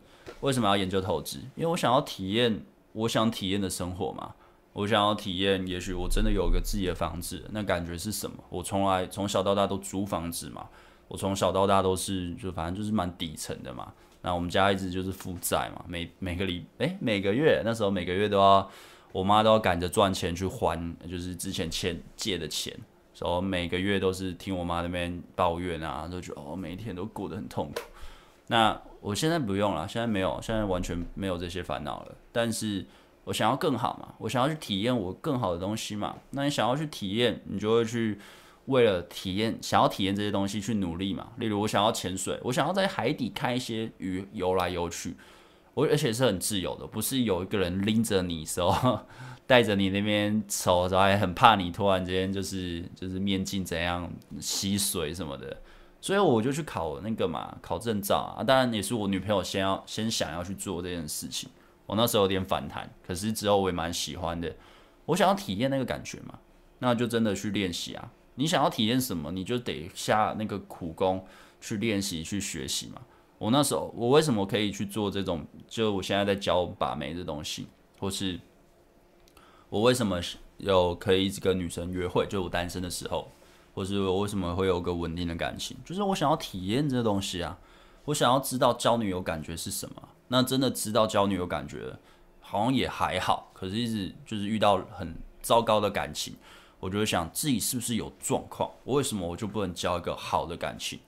为什么要研究投资？因为我想要体验我想体验的生活嘛。我想要体验，也许我真的有个自己的房子，那感觉是什么？我从来从小到大都租房子嘛。我从小到大都是就反正就是蛮底层的嘛。那我们家一直就是负债嘛，每每个礼诶，每个月那时候每个月都要我妈都要赶着赚钱去还，就是之前欠借的钱，所以每个月都是听我妈那边抱怨啊，都觉得哦，每一天都过得很痛苦。那我现在不用了，现在没有，现在完全没有这些烦恼了。但是我想要更好嘛，我想要去体验我更好的东西嘛。那你想要去体验，你就会去为了体验，想要体验这些东西去努力嘛。例如我想要潜水，我想要在海底看一些鱼游来游去，我而且是很自由的，不是有一个人拎着你时候，[laughs] 带着你那边走，然后还很怕你突然间就是就是面镜怎样吸水什么的。所以我就去考那个嘛，考证照啊。当然也是我女朋友先要先想要去做这件事情。我那时候有点反弹，可是之后我也蛮喜欢的。我想要体验那个感觉嘛，那就真的去练习啊。你想要体验什么，你就得下那个苦功去练习去学习嘛。我那时候我为什么可以去做这种？就我现在在教把妹的东西，或是我为什么有可以一直跟女生约会？就我单身的时候。或是我为什么会有个稳定的感情？就是我想要体验这东西啊，我想要知道交女友感觉是什么。那真的知道交女友感觉，好像也还好。可是，一直就是遇到很糟糕的感情，我就会想自己是不是有状况？我为什么我就不能交一个好的感情？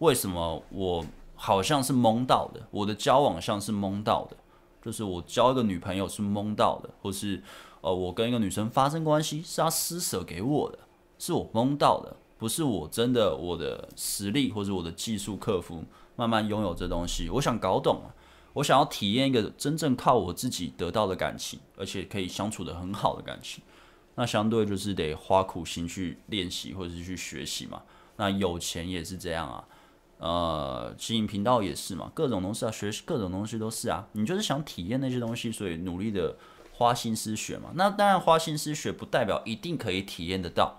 为什么我好像是蒙到的？我的交往像是蒙到的，就是我交一个女朋友是蒙到的，或是呃，我跟一个女生发生关系是她施舍给我的。是我蒙到的，不是我真的我的实力或者我的技术克服，慢慢拥有这东西。我想搞懂，我想要体验一个真正靠我自己得到的感情，而且可以相处得很好的感情。那相对就是得花苦心去练习或者是去学习嘛。那有钱也是这样啊，呃，经营频道也是嘛，各种东西啊，学习各种东西都是啊。你就是想体验那些东西，所以努力的花心思学嘛。那当然花心思学不代表一定可以体验得到。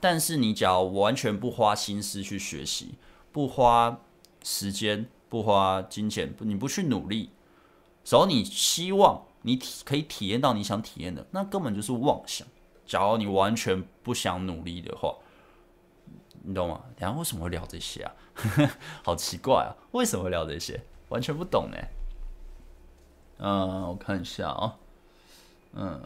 但是你只要完全不花心思去学习，不花时间，不花金钱，你不去努力，只要你希望你体可以体验到你想体验的，那根本就是妄想。假如你完全不想努力的话，你懂吗？等下为什么会聊这些啊？[laughs] 好奇怪啊！为什么会聊这些？完全不懂呢。嗯，我看一下啊。嗯，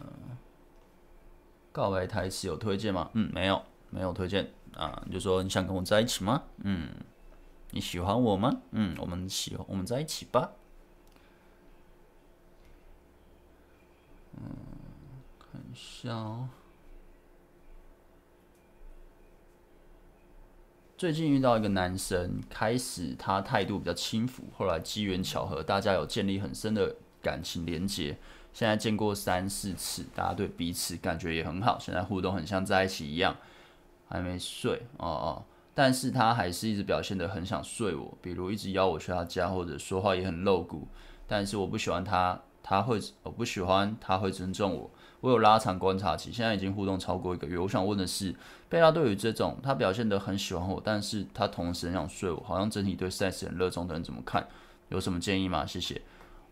告白台词有推荐吗？嗯，没有。没有推荐啊，你就说你想跟我在一起吗？嗯，你喜欢我吗？嗯，我们喜欢，我们在一起吧。嗯，看一下哦。最近遇到一个男生，开始他态度比较轻浮，后来机缘巧合，大家有建立很深的感情连结。现在见过三四次，大家对彼此感觉也很好，现在互动很像在一起一样。还没睡哦哦，但是他还是一直表现得很想睡我，比如一直邀我去他家，或者说话也很露骨。但是我不喜欢他，他会我不喜欢他会尊重我。我有拉长观察期，现在已经互动超过一个月。我想问的是，贝拉对于这种他表现得很喜欢我，但是他同时很想睡我，好像整体对 sex 很热衷的人怎么看？有什么建议吗？谢谢。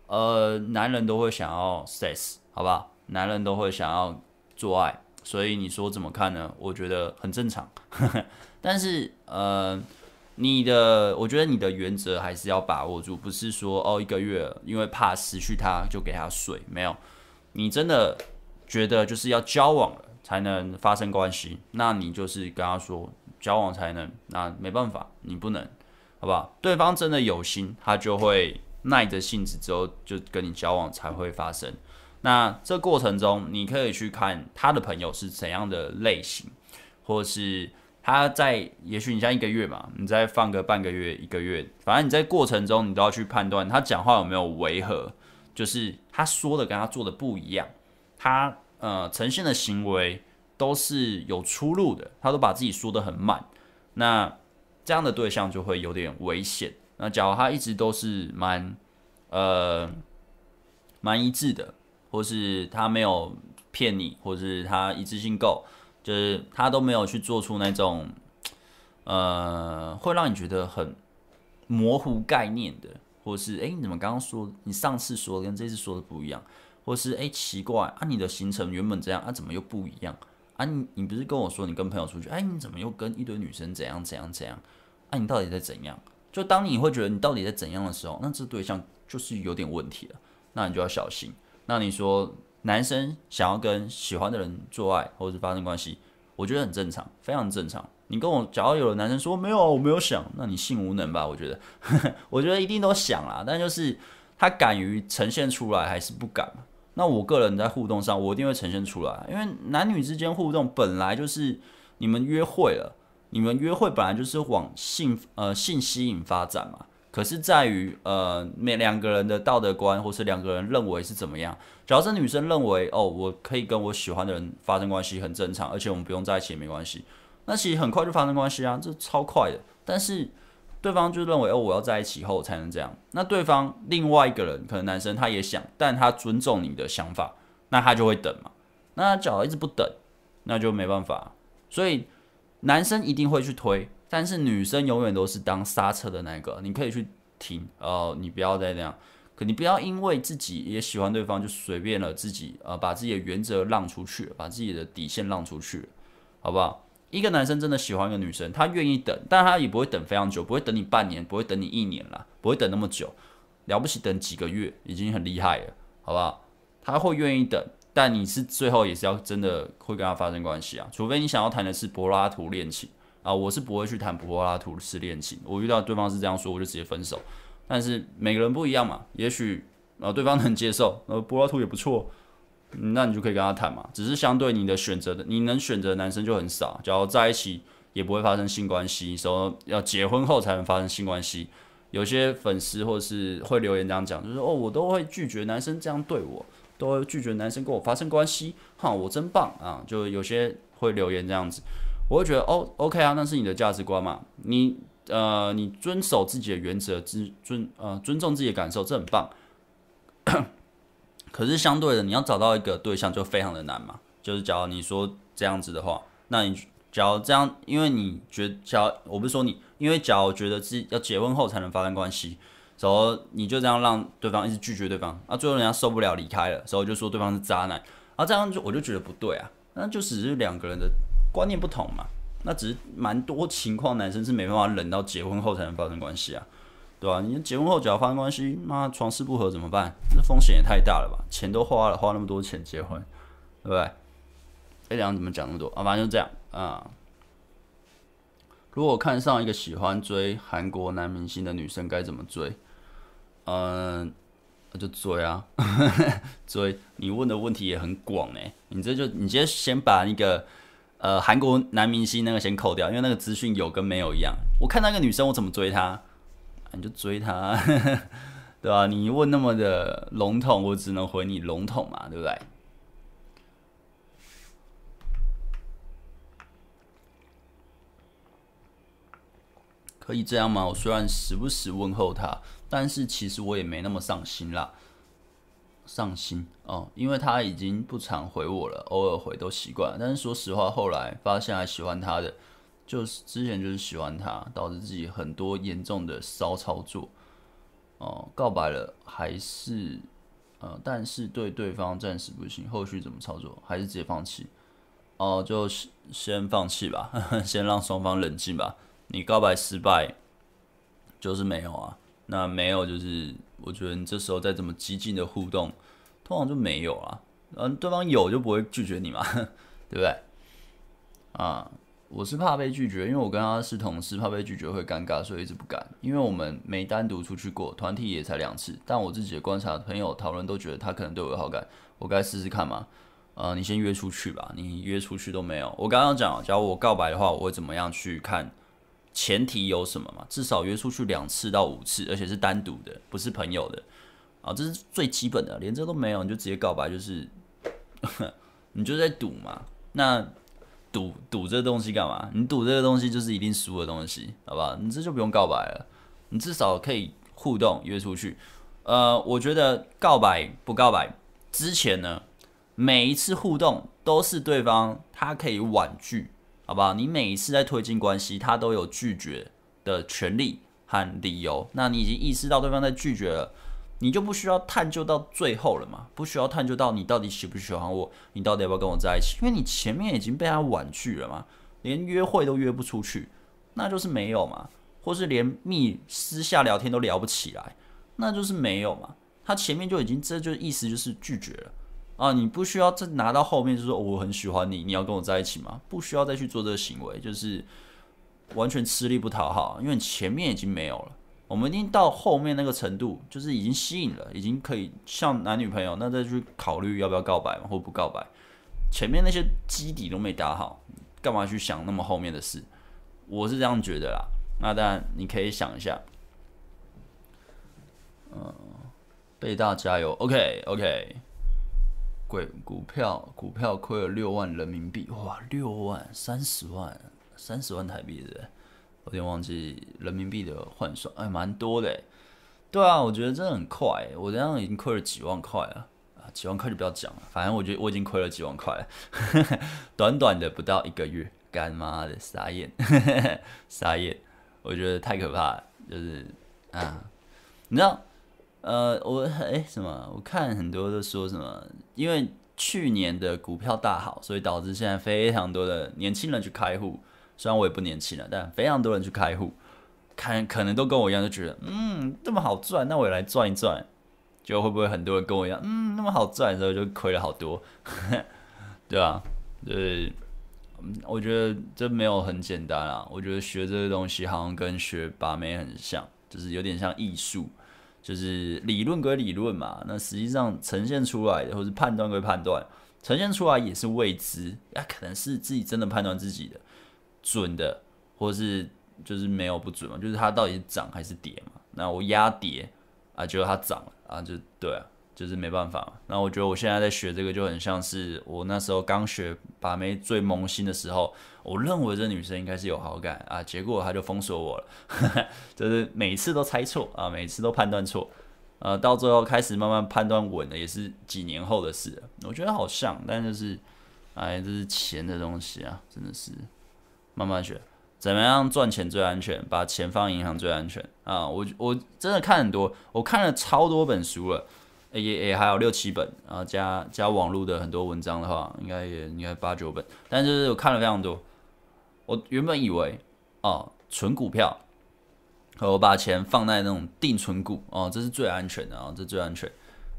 呃，男人都会想要 sex，好不好？男人都会想要做爱。所以你说怎么看呢？我觉得很正常，[laughs] 但是呃，你的，我觉得你的原则还是要把握住，不是说哦一个月因为怕失去他就给他睡，没有，你真的觉得就是要交往了才能发生关系，那你就是跟他说交往才能，那没办法，你不能，好不好？对方真的有心，他就会耐着性子之后就跟你交往才会发生。那这过程中，你可以去看他的朋友是怎样的类型，或是。他在，也许你像一个月嘛，你再放个半个月、一个月，反正你在过程中，你都要去判断他讲话有没有违和，就是他说的跟他做的不一样，他呃呈现的行为都是有出入的，他都把自己说得很满，那这样的对象就会有点危险。那假如他一直都是蛮呃蛮一致的，或是他没有骗你，或是他一致性够。就是他都没有去做出那种，呃，会让你觉得很模糊概念的，或是哎，你怎么刚刚说你上次说的跟这次说的不一样，或是哎奇怪啊，你的行程原本这样啊，怎么又不一样啊？你你不是跟我说你跟朋友出去，哎，你怎么又跟一堆女生怎样怎样怎样？啊，你到底在怎样？就当你会觉得你到底在怎样的时候，那这对象就是有点问题了，那你就要小心。那你说。男生想要跟喜欢的人做爱或者是发生关系，我觉得很正常，非常正常。你跟我，假如有的男生说没有，我没有想，那你性无能吧？我觉得，[laughs] 我觉得一定都想啦，但就是他敢于呈现出来还是不敢嘛？那我个人在互动上，我一定会呈现出来，因为男女之间互动本来就是你们约会了，你们约会本来就是往性呃性吸引发展嘛。可是在于，呃，每两个人的道德观，或是两个人认为是怎么样。假设女生认为，哦，我可以跟我喜欢的人发生关系，很正常，而且我们不用在一起也没关系。那其实很快就发生关系啊，这超快的。但是对方就认为，哦，我要在一起后才能这样。那对方另外一个人，可能男生他也想，但他尊重你的想法，那他就会等嘛。那他只要一直不等，那就没办法。所以男生一定会去推。但是女生永远都是当刹车的那个，你可以去停，呃，你不要再那样，可你不要因为自己也喜欢对方就随便了自己，呃，把自己的原则让出去，把自己的底线让出去，好不好？一个男生真的喜欢一个女生，他愿意等，但他也不会等非常久，不会等你半年，不会等你一年啦，不会等那么久，了不起等几个月已经很厉害了，好不好？他会愿意等，但你是最后也是要真的会跟他发生关系啊，除非你想要谈的是柏拉图恋情。啊，我是不会去谈柏拉图式恋情。我遇到对方是这样说，我就直接分手。但是每个人不一样嘛，也许啊对方能接受，呃柏拉图也不错，那你就可以跟他谈嘛。只是相对你的选择的，你能选择男生就很少。假如在一起也不会发生性关系，说要结婚后才能发生性关系。有些粉丝或是会留言这样讲，就是哦我都会拒绝男生这样对我，都会拒绝男生跟我发生关系，哈我真棒啊！就有些会留言这样子。我会觉得哦，OK 啊，那是你的价值观嘛，你呃，你遵守自己的原则，尊尊呃，尊重自己的感受，这很棒。可是相对的，你要找到一个对象就非常的难嘛。就是假如你说这样子的话，那你假如这样，因为你觉得，假如我不是说你，因为假如觉得自己要结婚后才能发生关系，然后你就这样让对方一直拒绝对方，啊，最后人家受不了离开了，所以就说对方是渣男，啊，这样就我就觉得不对啊，那就只是两个人的。观念不同嘛，那只是蛮多情况，男生是没办法忍到结婚后才能发生关系啊，对吧？你结婚后只要发生关系，那床事不合怎么办？这风险也太大了吧？钱都花了，花那么多钱结婚，对不对？哎，这样怎么讲那么多啊？反正就这样啊。如果看上一个喜欢追韩国男明星的女生，该怎么追？嗯，那就追啊，[laughs] 追。你问的问题也很广哎，你这就你直接先把那个。呃，韩国男明星那个先扣掉，因为那个资讯有跟没有一样。我看那个女生，我怎么追她？你就追他，[laughs] 对吧？你问那么的笼统，我只能回你笼统嘛，对不对？可以这样吗？我虽然时不时问候他，但是其实我也没那么上心啦。上心哦，因为他已经不常回我了，偶尔回都习惯。但是说实话，后来发现还喜欢他的，就是之前就是喜欢他，导致自己很多严重的骚操作哦。告白了还是呃，但是对对方暂时不行，后续怎么操作？还是直接放弃？哦，就先放弃吧，[laughs] 先让双方冷静吧。你告白失败，就是没有啊。那没有就是，我觉得你这时候再怎么激进的互动，通常就没有啊。嗯，对方有就不会拒绝你嘛，[laughs] 对不对？啊，我是怕被拒绝，因为我跟他是同事，怕被拒绝会尴尬，所以一直不敢。因为我们没单独出去过，团体也才两次，但我自己的观察，朋友讨论都觉得他可能对我有好感，我该试试看吗？呃，你先约出去吧，你约出去都没有。我刚刚讲，假如我告白的话，我会怎么样去看？前提有什么嘛？至少约出去两次到五次，而且是单独的，不是朋友的啊，这是最基本的。连这都没有，你就直接告白，就是 [laughs] 你就在赌嘛。那赌赌这个东西干嘛？你赌这个东西就是一定输的东西，好不好？你这就不用告白了，你至少可以互动约出去。呃，我觉得告白不告白之前呢，每一次互动都是对方他可以婉拒。好不好？你每一次在推进关系，他都有拒绝的权利和理由。那你已经意识到对方在拒绝了，你就不需要探究到最后了嘛？不需要探究到你到底喜不喜欢我，你到底要不要跟我在一起？因为你前面已经被他婉拒了嘛，连约会都约不出去，那就是没有嘛。或是连密私下聊天都聊不起来，那就是没有嘛。他前面就已经这就意思就是拒绝了。啊，你不需要再拿到后面就说，我很喜欢你，你要跟我在一起吗？不需要再去做这个行为，就是完全吃力不讨好，因为你前面已经没有了。我们已经到后面那个程度，就是已经吸引了，已经可以像男女朋友，那再去考虑要不要告白，或不告白。前面那些基底都没打好，干嘛去想那么后面的事？我是这样觉得啦。那当然你可以想一下，嗯，贝大加油，OK OK。贵股票，股票亏了六万人民币，哇，六万三十万，三十万台币的，有点忘记人民币的换算，哎，蛮多的，对啊，我觉得真的很快，我这样已经亏了几万块了，啊，几万块就不要讲了，反正我觉得我已经亏了几万块了，[laughs] 短短的不到一个月，干妈的傻眼，[laughs] 傻眼，我觉得太可怕了，就是啊，你知道。呃，我哎什么？我看很多都说什么，因为去年的股票大好，所以导致现在非常多的年轻人去开户。虽然我也不年轻了，但非常多人去开户，看可能都跟我一样，就觉得嗯这么好赚，那我也来赚一赚。就会不会很多人跟我一样，嗯那么好赚的时候就亏了好多，[laughs] 对吧？对，我觉得这没有很简单啊。我觉得学这个东西好像跟学把妹很像，就是有点像艺术。就是理论归理论嘛，那实际上呈现出来的，或是判断归判断，呈现出来也是未知，那可能是自己真的判断自己的准的，或是就是没有不准嘛，就是它到底是涨还是跌嘛？那我压跌啊，结果它涨了啊，就对啊。就是没办法，那我觉得我现在在学这个就很像是我那时候刚学把妹最萌新的时候，我认为这女生应该是有好感啊，结果她就封锁我了，[laughs] 就是每次都猜错啊，每次都判断错，呃，到最后开始慢慢判断稳了，也是几年后的事。我觉得好像，但就是，哎，这是钱的东西啊，真的是慢慢学，怎么样赚钱最安全，把钱放银行最安全啊。我我真的看很多，我看了超多本书了。也也还有六七本，然后加加网络的很多文章的话，应该也应该八九本。但是我看了非常多，我原本以为哦，存股票，和我把钱放在那种定存股哦，这是最安全的啊，这最安全。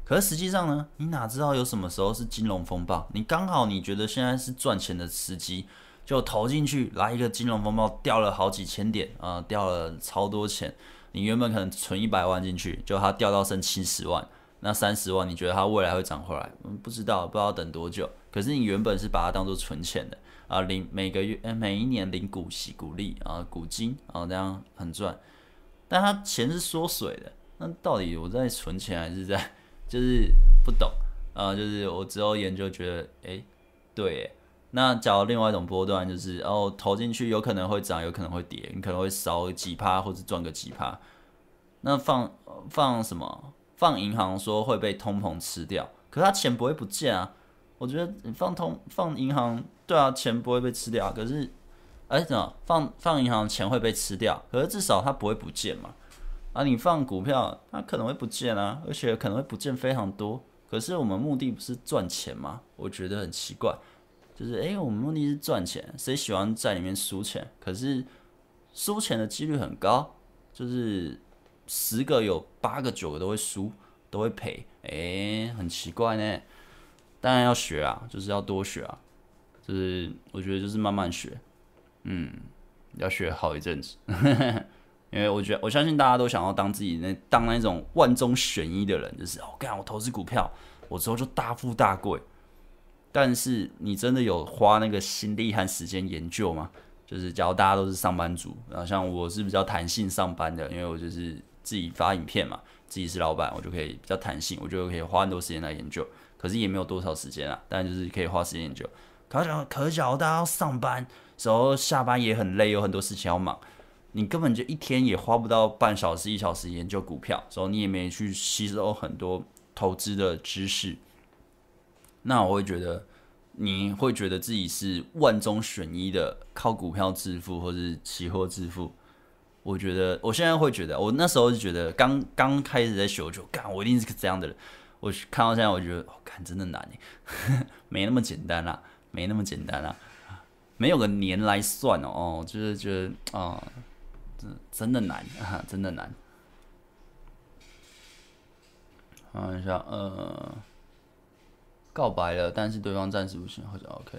可是实际上呢，你哪知道有什么时候是金融风暴？你刚好你觉得现在是赚钱的时机，就投进去，来一个金融风暴，掉了好几千点啊，掉了超多钱。你原本可能存一百万进去，就它掉到剩七十万。那三十万，你觉得它未来会涨回来？嗯，不知道，不知道等多久。可是你原本是把它当做存钱的啊，领每个月、每一年领股息、股利啊、股金啊，这样很赚。但它钱是缩水的，那到底我在存钱还是在？就是不懂啊，就是我之后研究觉得，哎、对，那假如另外一种波段，就是哦，投进去有可能会涨，有可能会跌，你可能会少几趴或者赚个几趴。那放放什么？放银行说会被通膨吃掉，可是他钱不会不见啊。我觉得你放通放银行，对啊，钱不会被吃掉。可是，哎，怎么放放银行钱会被吃掉？可是至少它不会不见嘛。啊，你放股票，它可能会不见啊，而且可能会不见非常多。可是我们目的不是赚钱吗？我觉得很奇怪，就是哎，我们目的是赚钱，谁喜欢在里面输钱？可是输钱的几率很高。就是十个有八个九个都会输，都会赔，哎、很奇怪呢。当然要学啊，就是要多学啊，就是我觉得就是慢慢学，嗯，要学好一阵子，[laughs] 因为我觉得我相信大家都想要当自己那当那种万中选一的人，就是哦，干我投资股票，我之后就大富大贵。但是你真的有花那个心力和时间研究吗？就是假如大家都是上班族，然后像我是比较弹性上班的，因为我就是自己发影片嘛，自己是老板，我就可以比较弹性，我就可以花很多时间来研究。可是也没有多少时间啊，但就是可以花时间研究。可是可是，大家要上班，时候下班也很累，有很多事情要忙，你根本就一天也花不到半小时、一小时研究股票，时候你也没去吸收很多投资的知识。那我会觉得，你会觉得自己是万中选一的，靠股票致富或是期货致富。我觉得，我现在会觉得，我那时候就觉得，刚刚开始在学，就干，我一定是个这样的人。我看到现在，我觉得，哦，看真的难，[laughs] 没那么简单啦，没那么简单啦，没有个年来算哦，哦，就是觉得，哦，真真的难，真的难。看一下，呃，告白了，但是对方暂时不行，好像 OK。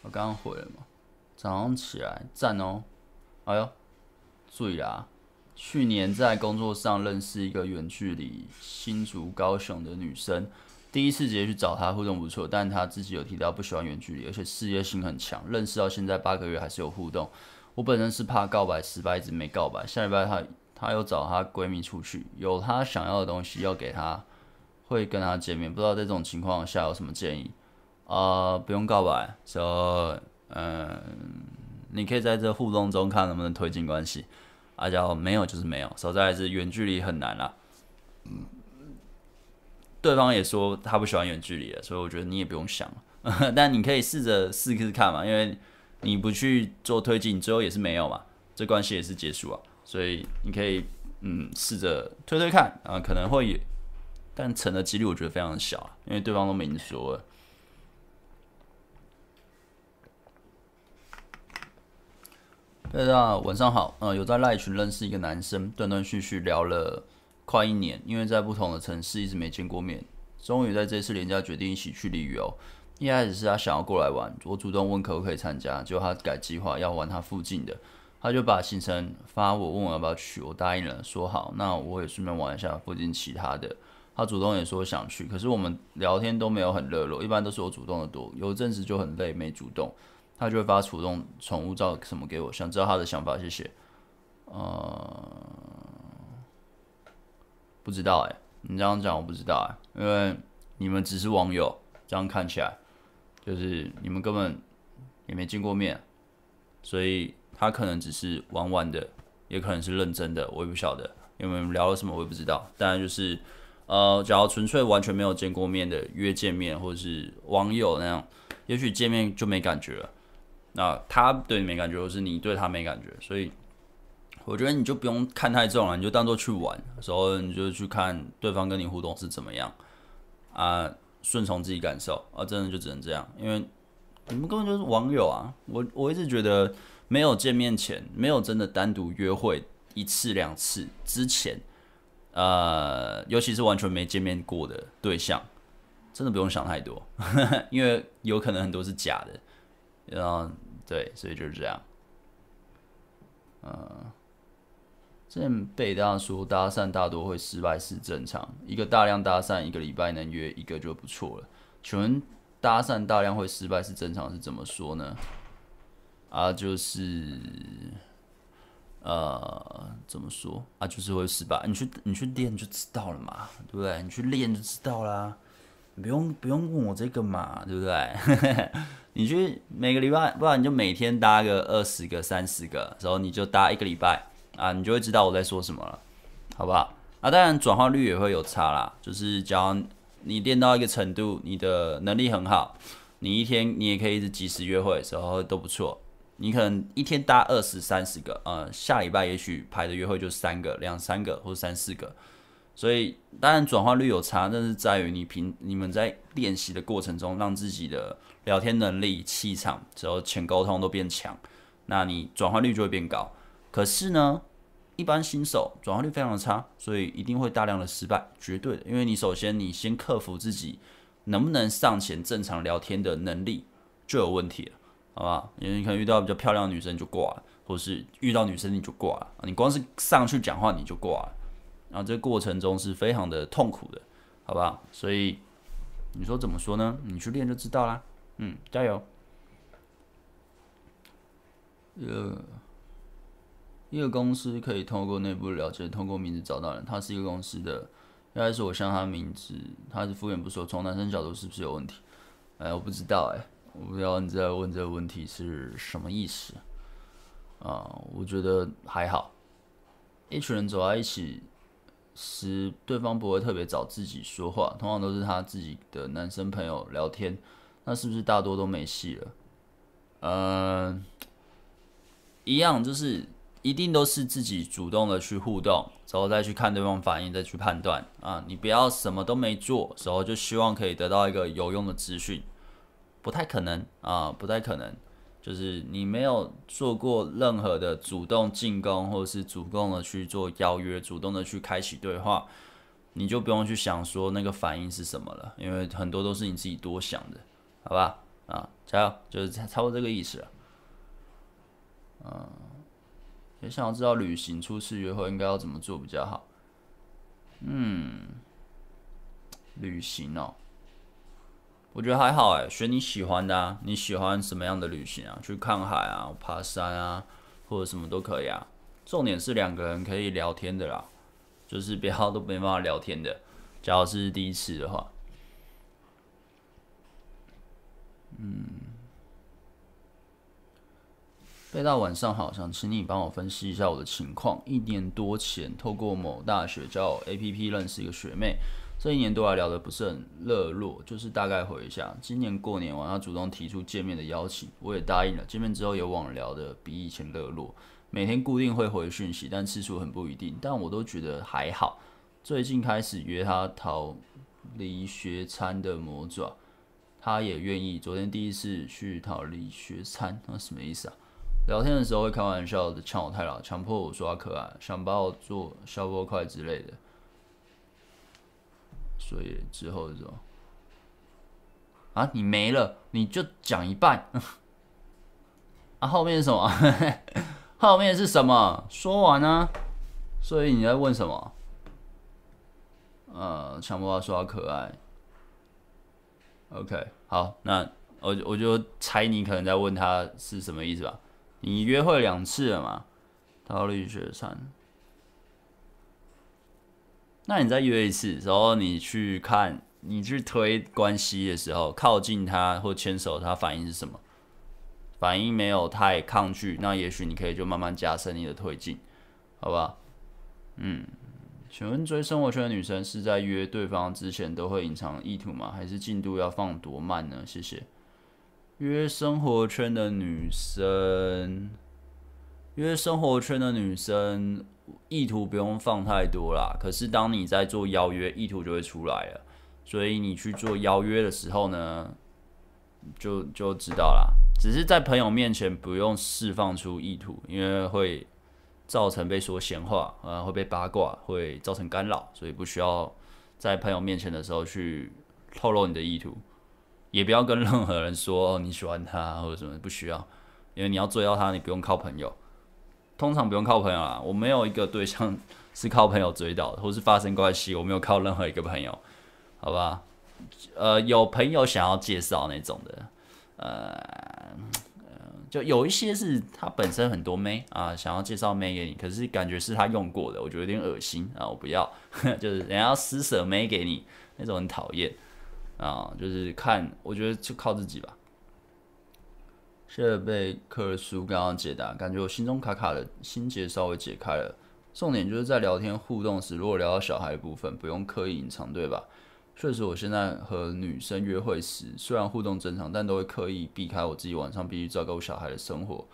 我刚刚回了嘛，早上起来赞哦，哎呦，注意啊。去年在工作上认识一个远距离新竹高雄的女生，第一次直接去找她互动不错，但她自己有提到不喜欢远距离，而且事业心很强。认识到现在八个月还是有互动。我本身是怕告白失败，一直没告白。下礼拜她她又找她闺蜜出去，有她想要的东西要给她，会跟他见面。不知道在这种情况下有什么建议？呃，不用告白，说嗯，你可以在这互动中看能不能推进关系。阿娇没有就是没有，实在是远距离很难啦。嗯，对方也说他不喜欢远距离的，所以我觉得你也不用想了，[laughs] 但你可以试着试试看嘛，因为你不去做推进，最后也是没有嘛，这关系也是结束啊。所以你可以嗯试着推推看啊，可能会，但成的几率我觉得非常小，因为对方都明说了。大家晚上好，呃，有在赖群认识一个男生，断断续续聊了快一年，因为在不同的城市一直没见过面，终于在这次连假决定一起去旅游。一开始是他想要过来玩，我主动问可不可以参加，结果他改计划要玩他附近的，他就把行程发我，问我要不要去，我答应了，说好，那我也顺便玩一下附近其他的。他主动也说想去，可是我们聊天都没有很热络，一般都是我主动的多，有阵子就很累没主动。他就会发主动宠物照什么给我，想知道他的想法，谢谢。呃，不知道哎，你这样讲我不知道哎，因为你们只是网友，这样看起来就是你们根本也没见过面，所以他可能只是玩玩的，也可能是认真的，我也不晓得，因为聊了什么我也不知道。当然就是呃，假如纯粹完全没有见过面的约见面，或者是网友那样，也许见面就没感觉了。那他对你没感觉，或是你对他没感觉，所以我觉得你就不用看太重了，你就当做去玩的时候，你就去看对方跟你互动是怎么样啊，顺从自己感受啊，真的就只能这样，因为你们根本就是网友啊。我我一直觉得没有见面前，没有真的单独约会一次两次之前，呃，尤其是完全没见面过的对象，真的不用想太多，[laughs] 因为有可能很多是假的。然后对，所以就是这样。嗯，之前被大家说搭讪大多会失败是正常，一个大量搭讪一个礼拜能约一个就不错了。请问搭讪大量会失败是正常是怎么说呢？啊，就是呃，怎么说啊？就是会失败。你去你去练就知道了嘛，对不对？你去练就知道啦。不用不用问我这个嘛，对不对？[laughs] 你去每个礼拜，不然你就每天搭个二十个、三十个，然后你就搭一个礼拜啊，你就会知道我在说什么了，好不好？啊，当然转化率也会有差啦。就是假如你练到一个程度，你的能力很好，你一天你也可以一直及时约会，然后都不错。你可能一天搭二十、三十个，呃，下礼拜也许排的约会就三个、两三个或三四个。所以当然转化率有差，但是在于你平你们在练习的过程中，让自己的聊天能力、气场、之后前沟通都变强，那你转化率就会变高。可是呢，一般新手转化率非常的差，所以一定会大量的失败，绝对的。因为你首先你先克服自己能不能上前正常聊天的能力就有问题了，好吧？因为你可能遇到比较漂亮的女生就挂了，或是遇到女生你就挂了，你光是上去讲话你就挂了，然后这个过程中是非常的痛苦的，好吧？所以你说怎么说呢？你去练就知道啦。嗯，加油。呃。一个公司可以透过内部了解，透过名字找到人。他是一个公司的，应该是我像他名字，他是敷衍不说。从男生角度是不是有问题？哎，我不知道哎，我不知道你在问这个问题是什么意思啊？我觉得还好，一群人走在一起时，对方不会特别找自己说话，通常都是他自己的男生朋友聊天，那是不是大多都没戏了？嗯，一样就是。一定都是自己主动的去互动，然后再去看对方反应，再去判断啊。你不要什么都没做，然后就希望可以得到一个有用的资讯，不太可能啊，不太可能。就是你没有做过任何的主动进攻，或者是主动的去做邀约，主动的去开启对话，你就不用去想说那个反应是什么了，因为很多都是你自己多想的，好吧？啊，加油，就是差不多这个意思了，嗯。也想要知道旅行初次约会应该要怎么做比较好。嗯，旅行哦，我觉得还好哎，选你喜欢的啊。你喜欢什么样的旅行啊？去看海啊，爬山啊，或者什么都可以啊。重点是两个人可以聊天的啦，就是别号都没办法聊天的。假如是第一次的话，嗯。贝大晚上好，想请你帮我分析一下我的情况。一年多前，透过某大学交友 APP 认识一个学妹，这一年多来聊得不是很热络，就是大概回一下。今年过年完，他主动提出见面的邀请，我也答应了。见面之后有网聊的比以前热络，每天固定会回讯息，但次数很不一定。但我都觉得还好。最近开始约他逃离学餐的魔爪，他也愿意。昨天第一次去逃离学餐，那什么意思啊？聊天的时候会开玩笑的，呛我太老，强迫我说他可爱，想把我做消波块之类的。所以之后就？啊，你没了，你就讲一半。[laughs] 啊，后面是什么？[laughs] 后面是什么？说完呢？所以你在问什么？呃，强迫他说他可爱。OK，好，那我我就猜你可能在问他是什么意思吧。你约会两次了嘛？逃离学餐，那你再约一次，然后你去看，你去推关系的时候，靠近他或牵手，他反应是什么？反应没有太抗拒，那也许你可以就慢慢加深你的推进，好吧？嗯，请问追生活圈的女生是在约对方之前都会隐藏意图吗？还是进度要放多慢呢？谢谢。约生活圈的女生，约生活圈的女生意图不用放太多啦。可是当你在做邀约，意图就会出来了。所以你去做邀约的时候呢，就就知道啦。只是在朋友面前不用释放出意图，因为会造成被说闲话，呃，会被八卦，会造成干扰，所以不需要在朋友面前的时候去透露你的意图。也不要跟任何人说你喜欢他或者什么，不需要，因为你要追到他，你不用靠朋友，通常不用靠朋友啦。我没有一个对象是靠朋友追到的，或是发生关系，我没有靠任何一个朋友，好吧？呃，有朋友想要介绍那种的，呃，就有一些是他本身很多妹啊，想要介绍妹给你，可是感觉是他用过的，我觉得有点恶心啊，我不要，[laughs] 就是人家施舍妹给你那种很讨厌。啊，就是看，我觉得就靠自己吧。谢谢贝克尔苏刚刚解答，感觉我心中卡卡的心结稍微解开了。重点就是在聊天互动时，如果聊到小孩的部分，不用刻意隐藏，对吧？确实，我现在和女生约会时，虽然互动正常，但都会刻意避开我自己晚上必须照顾小孩的生活。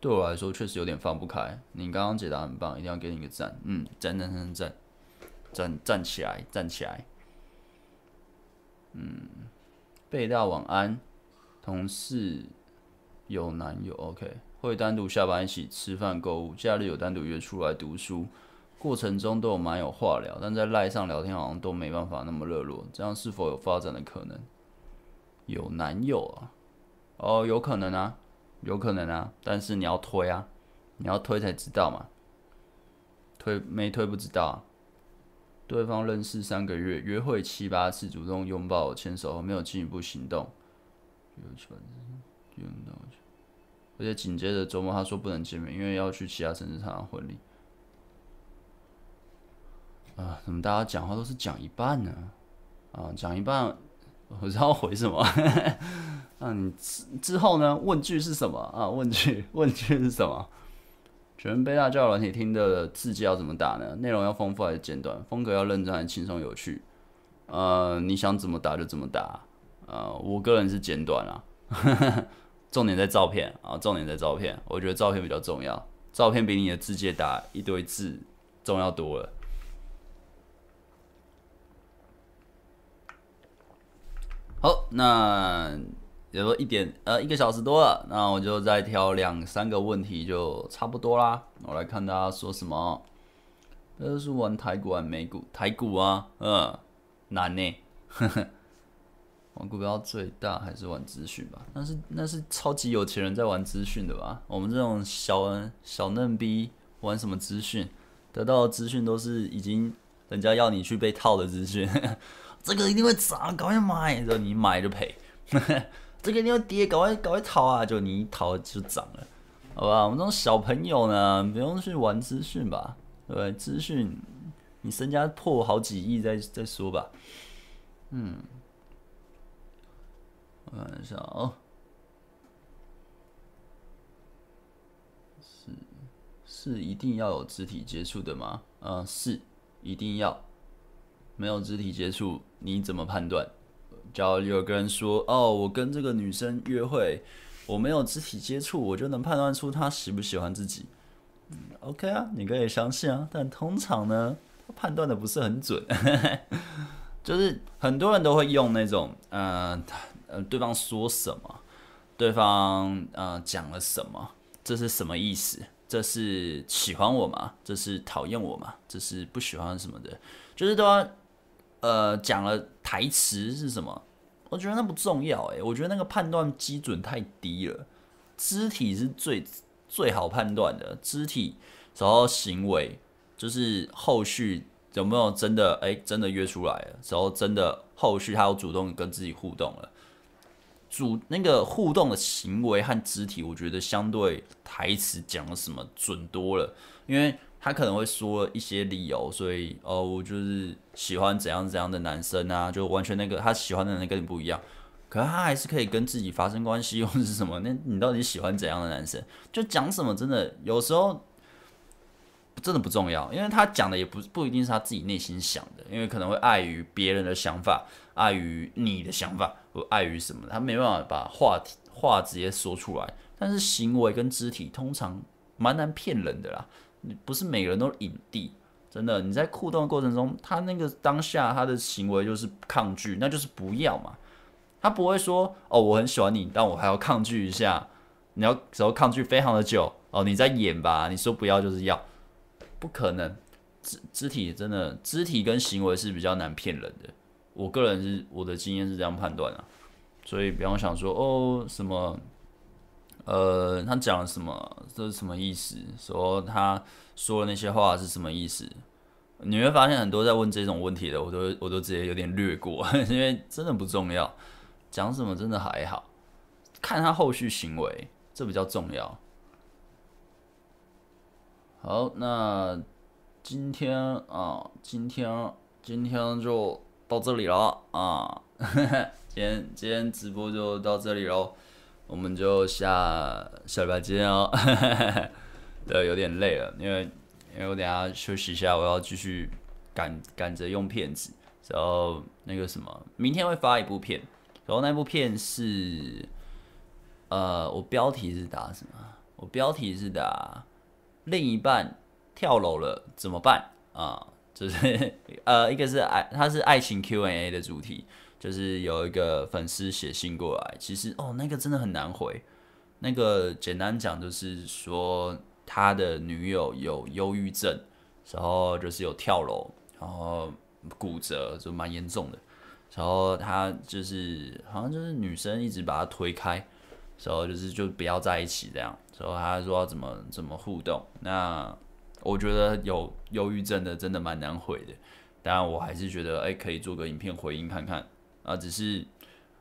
对我来说，确实有点放不开。你刚刚解答很棒，一定要给你个赞。嗯，赞赞赞赞，站站起来，站起来。嗯，贝大晚安。同事有男友，OK，会单独下班一起吃饭购物，假日有单独约出来读书，过程中都有蛮有话聊，但在赖上聊天好像都没办法那么热络，这样是否有发展的可能？有男友啊？哦，有可能啊，有可能啊，但是你要推啊，你要推才知道嘛，推没推不知道。对方认识三个月，约会七八次，主动拥抱、牵手没有进一步行动，而且紧接着周末他说不能见面，因为要去其他城市参加婚礼。啊，怎么大家讲话都是讲一半呢？啊，讲一半，我知道回什么。[laughs] 啊，你之之后呢？问句是什么啊？问句，问句是什么？请问贝大教软体听的字迹要怎么打呢？内容要丰富还是简短？风格要认真还是轻松有趣？呃，你想怎么打就怎么打。呃，我个人是简短啊，重点在照片啊，重点在照片。我觉得照片比较重要，照片比你的字迹打一堆字重要多了。好，那。比如说一点呃一个小时多了，那我就再挑两三个问题就差不多啦。我来看大家说什么，都是玩台股玩美股，台股啊，嗯，难呢。玩股票最大还是玩资讯吧？那是那是超级有钱人在玩资讯的吧？我们这种小小嫩逼玩什么资讯？得到的资讯都是已经人家要你去被套的资讯。[laughs] 这个一定会涨，赶快买，然后你买就赔。[laughs] 这个你要跌，赶快赶快逃啊！就你一逃就涨了，好吧？我们这种小朋友呢，不用去玩资讯吧？对不对？资讯，你身家破好几亿再再说吧。嗯，看一下哦，是是一定要有肢体接触的吗？嗯，是一定要，没有肢体接触，你怎么判断？假如有个人说：“哦，我跟这个女生约会，我没有肢体接触，我就能判断出她喜不喜欢自己。嗯，”OK 啊，你可以相信啊。但通常呢，判断的不是很准，[laughs] 就是很多人都会用那种，嗯呃，呃，对方说什么，对方呃讲了什么，这是什么意思？这是喜欢我吗？这是讨厌我吗？这是不喜欢什么的？就是都要。呃，讲了台词是什么？我觉得那不重要诶，我觉得那个判断基准太低了。肢体是最最好判断的，肢体然后行为就是后续有没有真的诶，真的约出来了，然后真的后续他有主动跟自己互动了。主那个互动的行为和肢体，我觉得相对台词讲什么准多了，因为。他可能会说一些理由，所以哦，我就是喜欢怎样怎样的男生啊，就完全那个他喜欢的人跟你不一样，可是他还是可以跟自己发生关系，[laughs] 或者是什么？那你到底喜欢怎样的男生？就讲什么？真的有时候真的不重要，因为他讲的也不不一定是他自己内心想的，因为可能会碍于别人的想法，碍于你的想法，碍于什么，他没办法把话题话直接说出来。但是行为跟肢体通常蛮难骗人的啦。你不是每个人都影帝，真的。你在互动的过程中，他那个当下他的行为就是抗拒，那就是不要嘛。他不会说哦，我很喜欢你，但我还要抗拒一下。你要只要抗拒非常的久哦，你在演吧？你说不要就是要，不可能。肢肢体真的，肢体跟行为是比较难骗人的。我个人是我的经验是这样判断啊，所以不要想说哦什么。呃，他讲了什么？这是什么意思？说他说的那些话是什么意思？你会发现很多在问这种问题的，我都我都直接有点略过，[laughs] 因为真的不重要。讲什么真的还好，看他后续行为，这比较重要。好，那今天啊，今天今天就到这里了啊，[laughs] 今天今天直播就到这里喽。我们就下下礼拜见哦，[laughs] 对，有点累了，因为因为我等下休息一下，我要继续赶赶着用片子，然后那个什么，明天会发一部片，然后那部片是，呃，我标题是打什么？我标题是打另一半跳楼了怎么办啊？就是 [laughs] 呃，一个是爱，它是爱情 Q&A 的主题。就是有一个粉丝写信过来，其实哦，那个真的很难回，那个简单讲就是说他的女友有忧郁症，然后就是有跳楼，然后骨折，就蛮严重的。然后他就是好像就是女生一直把他推开，然后就是就不要在一起这样。然后他说怎么怎么互动。那我觉得有忧郁症的真的蛮难回的。当然我还是觉得哎，可以做个影片回应看看啊，只是。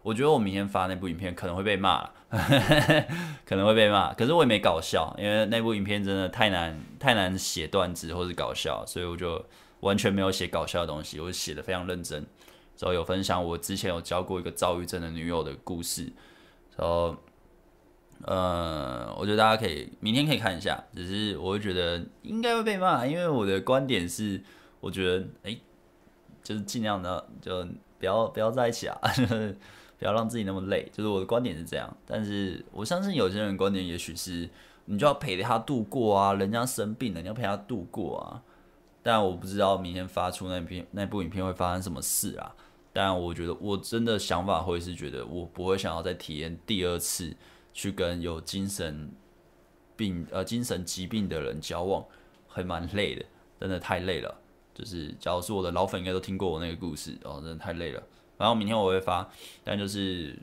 我觉得我明天发那部影片可能会被骂，[laughs] 可能会被骂。可是我也没搞笑，因为那部影片真的太难太难写段子或是搞笑，所以我就完全没有写搞笑的东西，我写的非常认真。然后有分享我之前有交过一个躁郁症的女友的故事，然后呃，我觉得大家可以明天可以看一下。只是我会觉得应该会被骂，因为我的观点是，我觉得哎，就是尽量的就不要不要在一起啊。[laughs] 不要让自己那么累，就是我的观点是这样。但是我相信有些人观点也许是，你就要陪着他度过啊，人家生病了，你要陪他度过啊。但我不知道明天发出那篇那部影片会发生什么事啊。但我觉得我真的想法会是觉得，我不会想要再体验第二次去跟有精神病呃精神疾病的人交往，还蛮累的，真的太累了。就是假如是我的老粉应该都听过我那个故事哦，真的太累了。然后明天我会发，但就是，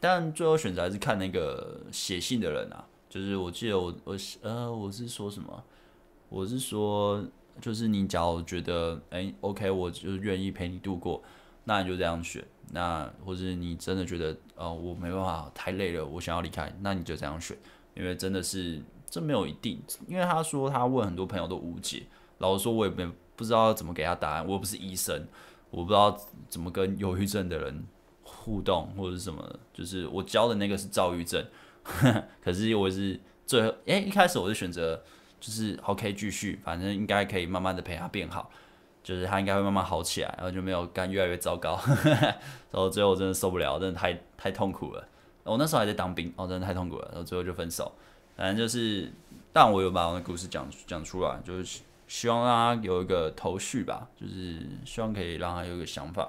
但最后选择还是看那个写信的人啊。就是我记得我我呃我是说什么？我是说，就是你假如觉得哎 OK，我就愿意陪你度过，那你就这样选。那或者你真的觉得哦我没办法太累了，我想要离开，那你就这样选。因为真的是这没有一定，因为他说他问很多朋友都无解，老实说我也没不知道怎么给他答案，我又不是医生。我不知道怎么跟忧郁症的人互动，或者是什么，就是我教的那个是躁郁症，[laughs] 可是我是最后，诶、一开始我就选择就是 OK 继续，反正应该可以慢慢的陪他变好，就是他应该会慢慢好起来，然后就没有干越来越糟糕，[laughs] 然后最后我真的受不了，真的太太痛苦了，我那时候还在当兵，哦，真的太痛苦了，然后最后就分手，反正就是，但我有把我的故事讲讲出来，就是。希望让他有一个头绪吧，就是希望可以让他有一个想法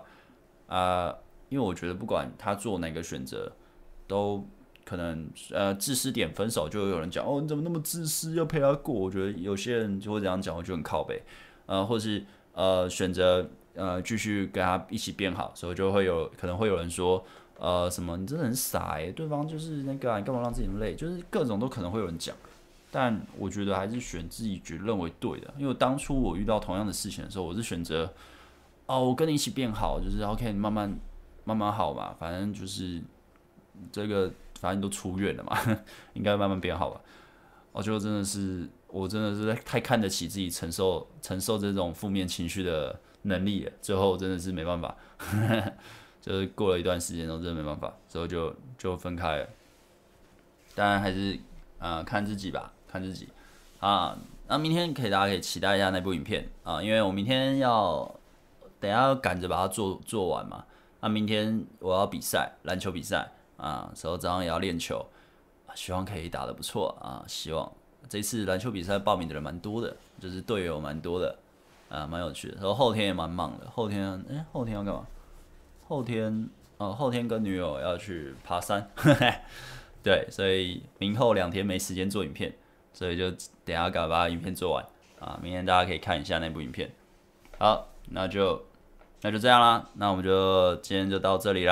啊、因为我觉得不管他做哪个选择，都可能呃自私点分手，就有人讲哦，你怎么那么自私，要陪他过？我觉得有些人就会这样讲，我就很靠北，呃，或是呃选择呃继续跟他一起变好，所以就会有可能会有人说呃什么你真的很傻诶，对方就是那个、啊、你干嘛让自己累？就是各种都可能会有人讲。但我觉得还是选自己觉认为对的，因为当初我遇到同样的事情的时候，我是选择哦，我跟你一起变好，就是 OK，慢慢慢慢好嘛，反正就是这个反正都出院了嘛，[laughs] 应该慢慢变好吧。我觉得真的是，我真的是太看得起自己承受承受这种负面情绪的能力了，最后真的是没办法，[laughs] 就是过了一段时间都真的没办法，之后就就分开了。当然还是啊、看自己吧。看自己啊，那明天可以，大家可以期待一下那部影片啊，因为我明天要等下要赶着把它做做完嘛。那明天我要比赛，篮球比赛啊，时候早上也要练球，希望可以打得不错啊。希望这次篮球比赛报名的人蛮多的，就是队友蛮多的啊，蛮有趣的。然后后天也蛮忙的，后天哎、后天要干嘛？后天哦、后天跟女友要去爬山，[laughs] 对，所以明后两天没时间做影片。所以就等下赶把影片做完啊！明天大家可以看一下那部影片。好，那就那就这样啦，那我们就今天就到这里啦。